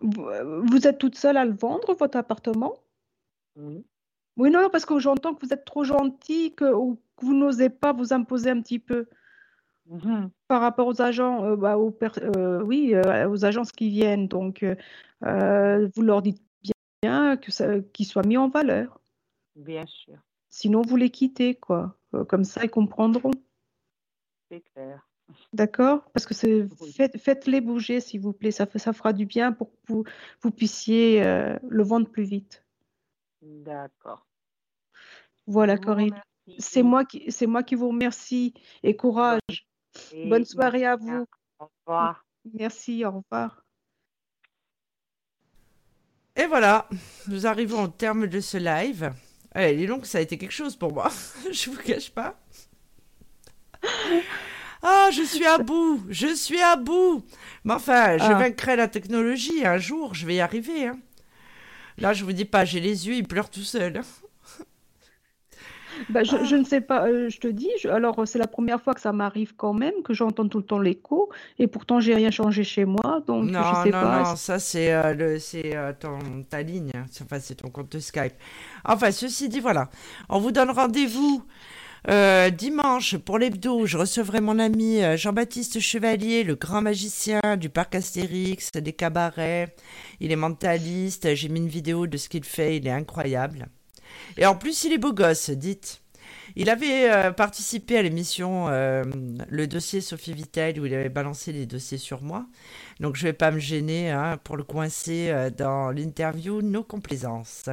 Vous, vous êtes toute seule à le vendre, votre appartement? Oui. Oui, non, parce que j'entends que vous êtes trop gentil, que vous n'osez pas vous imposer un petit peu Mhm. par rapport aux agents, euh, bah, aux euh, oui, euh, aux agences qui viennent. Donc, vous leur dites bien que qu'ils soient mis en valeur. Bien sûr, Sinon, vous les quittez, quoi. Comme ça, ils comprendront. c'est clair. D'accord? Parce que c'est, faites, faites-les bouger, s'il vous plaît. Ça, fera du bien pour que vous, vous puissiez le vendre plus vite. D'accord. Voilà, Corinne. remercie. C'est moi qui, c'est moi qui vous remercie et courage. Et Bonne soirée à vous. Au revoir. Merci, au revoir. Et voilà, nous arrivons au terme de ce live. Eh, dis donc, ça a été quelque chose pour moi. je vous cache pas. Ah, je suis à bout, je suis à bout. Mais enfin, je Ah. vaincrai la technologie un jour, je vais y arriver. hein. Là, je vous dis pas, j'ai les yeux, ils pleurent tout seuls. Bah, je, je ne sais pas, euh, je te dis, je- alors c'est la première fois que ça m'arrive quand même, que j'entends tout le temps l'écho, et pourtant j'ai rien changé chez moi, donc je Non, sais non, pas. non, ça c'est euh, le, c'est euh, ton- ta ligne, enfin c'est ton compte Skype. Enfin, ceci dit, voilà, on vous donne rendez-vous euh, dimanche pour l'hebdo. Je recevrai mon ami Jean-Baptiste Chevalier, le grand magicien du parc Astérix, des cabarets. Il est mentaliste. J'ai mis une vidéo de ce qu'il fait, il est incroyable. Et en plus, il est beau gosse, dites. Il avait euh, participé à l'émission euh, Le dossier Sophie Vittel où il avait balancé les dossiers sur moi. Donc je vais pas me gêner hein, pour le coincer euh, dans l'interview No Complaisance.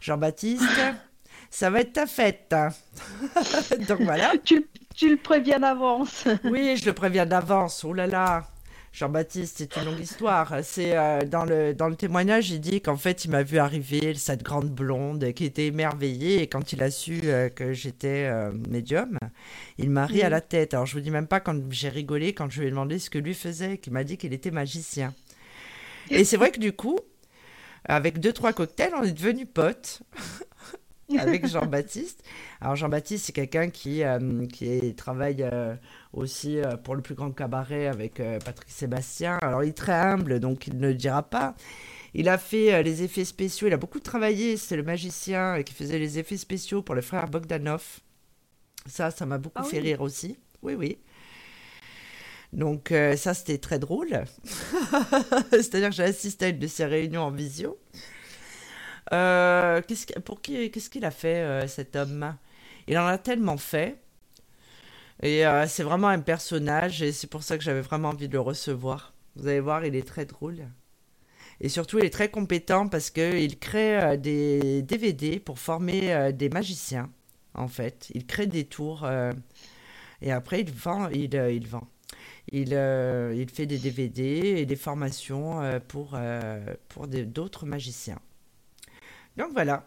Jean-Baptiste, ça va être ta fête. hein. Donc voilà. Tu, tu le préviens d'avance. Oui, je le préviens d'avance. Oh là là. Jean-Baptiste, c'est une longue histoire. C'est euh, dans le dans le témoignage, il dit qu'en fait, il m'a vu arriver cette grande blonde qui était émerveillée et quand il a su euh, que j'étais euh, médium, il m'a ri à Oui. la tête. Alors je vous dis même pas quand j'ai rigolé quand je lui ai demandé ce que lui faisait, qu'il m'a dit qu'il était magicien. Et c'est vrai que du coup, avec deux trois cocktails, on est devenus potes. avec Jean-Baptiste. Alors Jean-Baptiste, c'est quelqu'un qui, euh, qui travaille euh, aussi euh, pour le plus grand cabaret avec Patrick Sébastien. Alors il est très humble, donc il ne le dira pas. Il a fait les effets spéciaux, il a beaucoup travaillé, c'est le magicien qui faisait les effets spéciaux pour le frère Bogdanov. Ça, ça m'a beaucoup Ah fait oui. rire aussi. Oui, oui. Donc ça, c'était très drôle. C'est-à-dire que j'ai assisté à une de ces réunions en visio. Euh, qu'est-ce, pour qui, qu'est-ce qu'il a fait, euh, cet homme? Il en a tellement fait. Et c'est vraiment un personnage, et c'est pour ça que j'avais vraiment envie de le recevoir. Vous allez voir, il est très drôle. Et surtout, il est très compétent parce qu'il crée des DVD pour former des magiciens, en fait. Il crée des tours, et après, il vend. Il, il vend. Il, euh, il fait des DVD et des formations euh, pour, euh, pour d'autres magiciens. Donc voilà.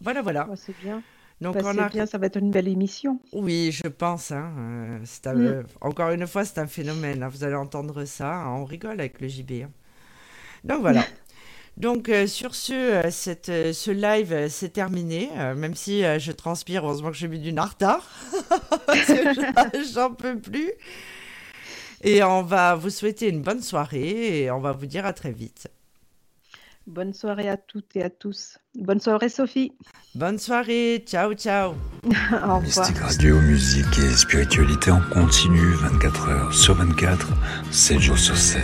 Voilà, voilà. c'est bien. Donc bah, on a... bien, ça va être une belle émission. Oui, je pense. Hein. Mm. Encore une fois, c'est un phénomène. Hein. Vous allez entendre ça. Hein. On rigole avec le JB. Donc voilà. Donc sur ce, cette, ce live c'est terminé, même si je transpire, heureusement que j'ai mis du nartar, j'en peux plus. Et on va vous souhaiter une bonne soirée et on va vous dire à très vite. Bonne soirée à toutes et à tous. Bonne soirée Sophie. Bonne soirée. Ciao, ciao. Au revoir. Mystique Radio, musique et spiritualité en continu 24 heures sur 24, 7 jours sur 7.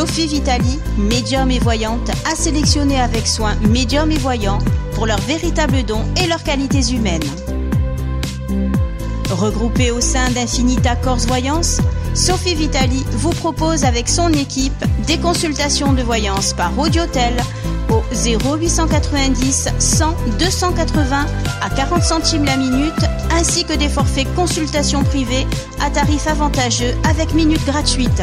Sophie Vitali, médium et voyante, a sélectionné avec soin médium et voyants pour leurs véritables dons et leurs qualités humaines. Regroupée au sein d'Infinita Corse Voyance, Sophie Vitali vous propose avec son équipe des consultations de voyance par audiotel au 0890 100 280 à 40 centimes la minute ainsi que des forfaits consultations privées à tarif avantageux avec minutes gratuites.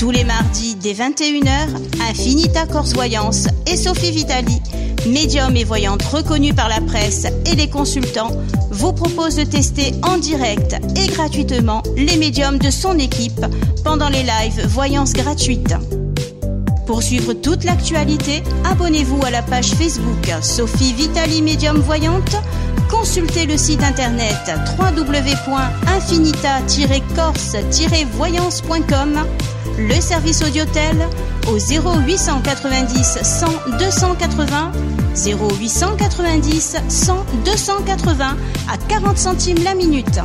Tous les mardis dès 21h, Infinita Corse Voyance et Sophie Vitali médium et voyante reconnue par la presse et les consultants, vous propose de tester en direct et gratuitement les médiums de son équipe pendant les lives voyances gratuites. Pour suivre toute l'actualité, abonnez-vous à la page Facebook Sophie Vitali Médium Voyante, consultez le site internet www.infinita-corse-voyance.com, le service audiotel au 0890 100 280 0890 100 280 à 40 centimes la minute.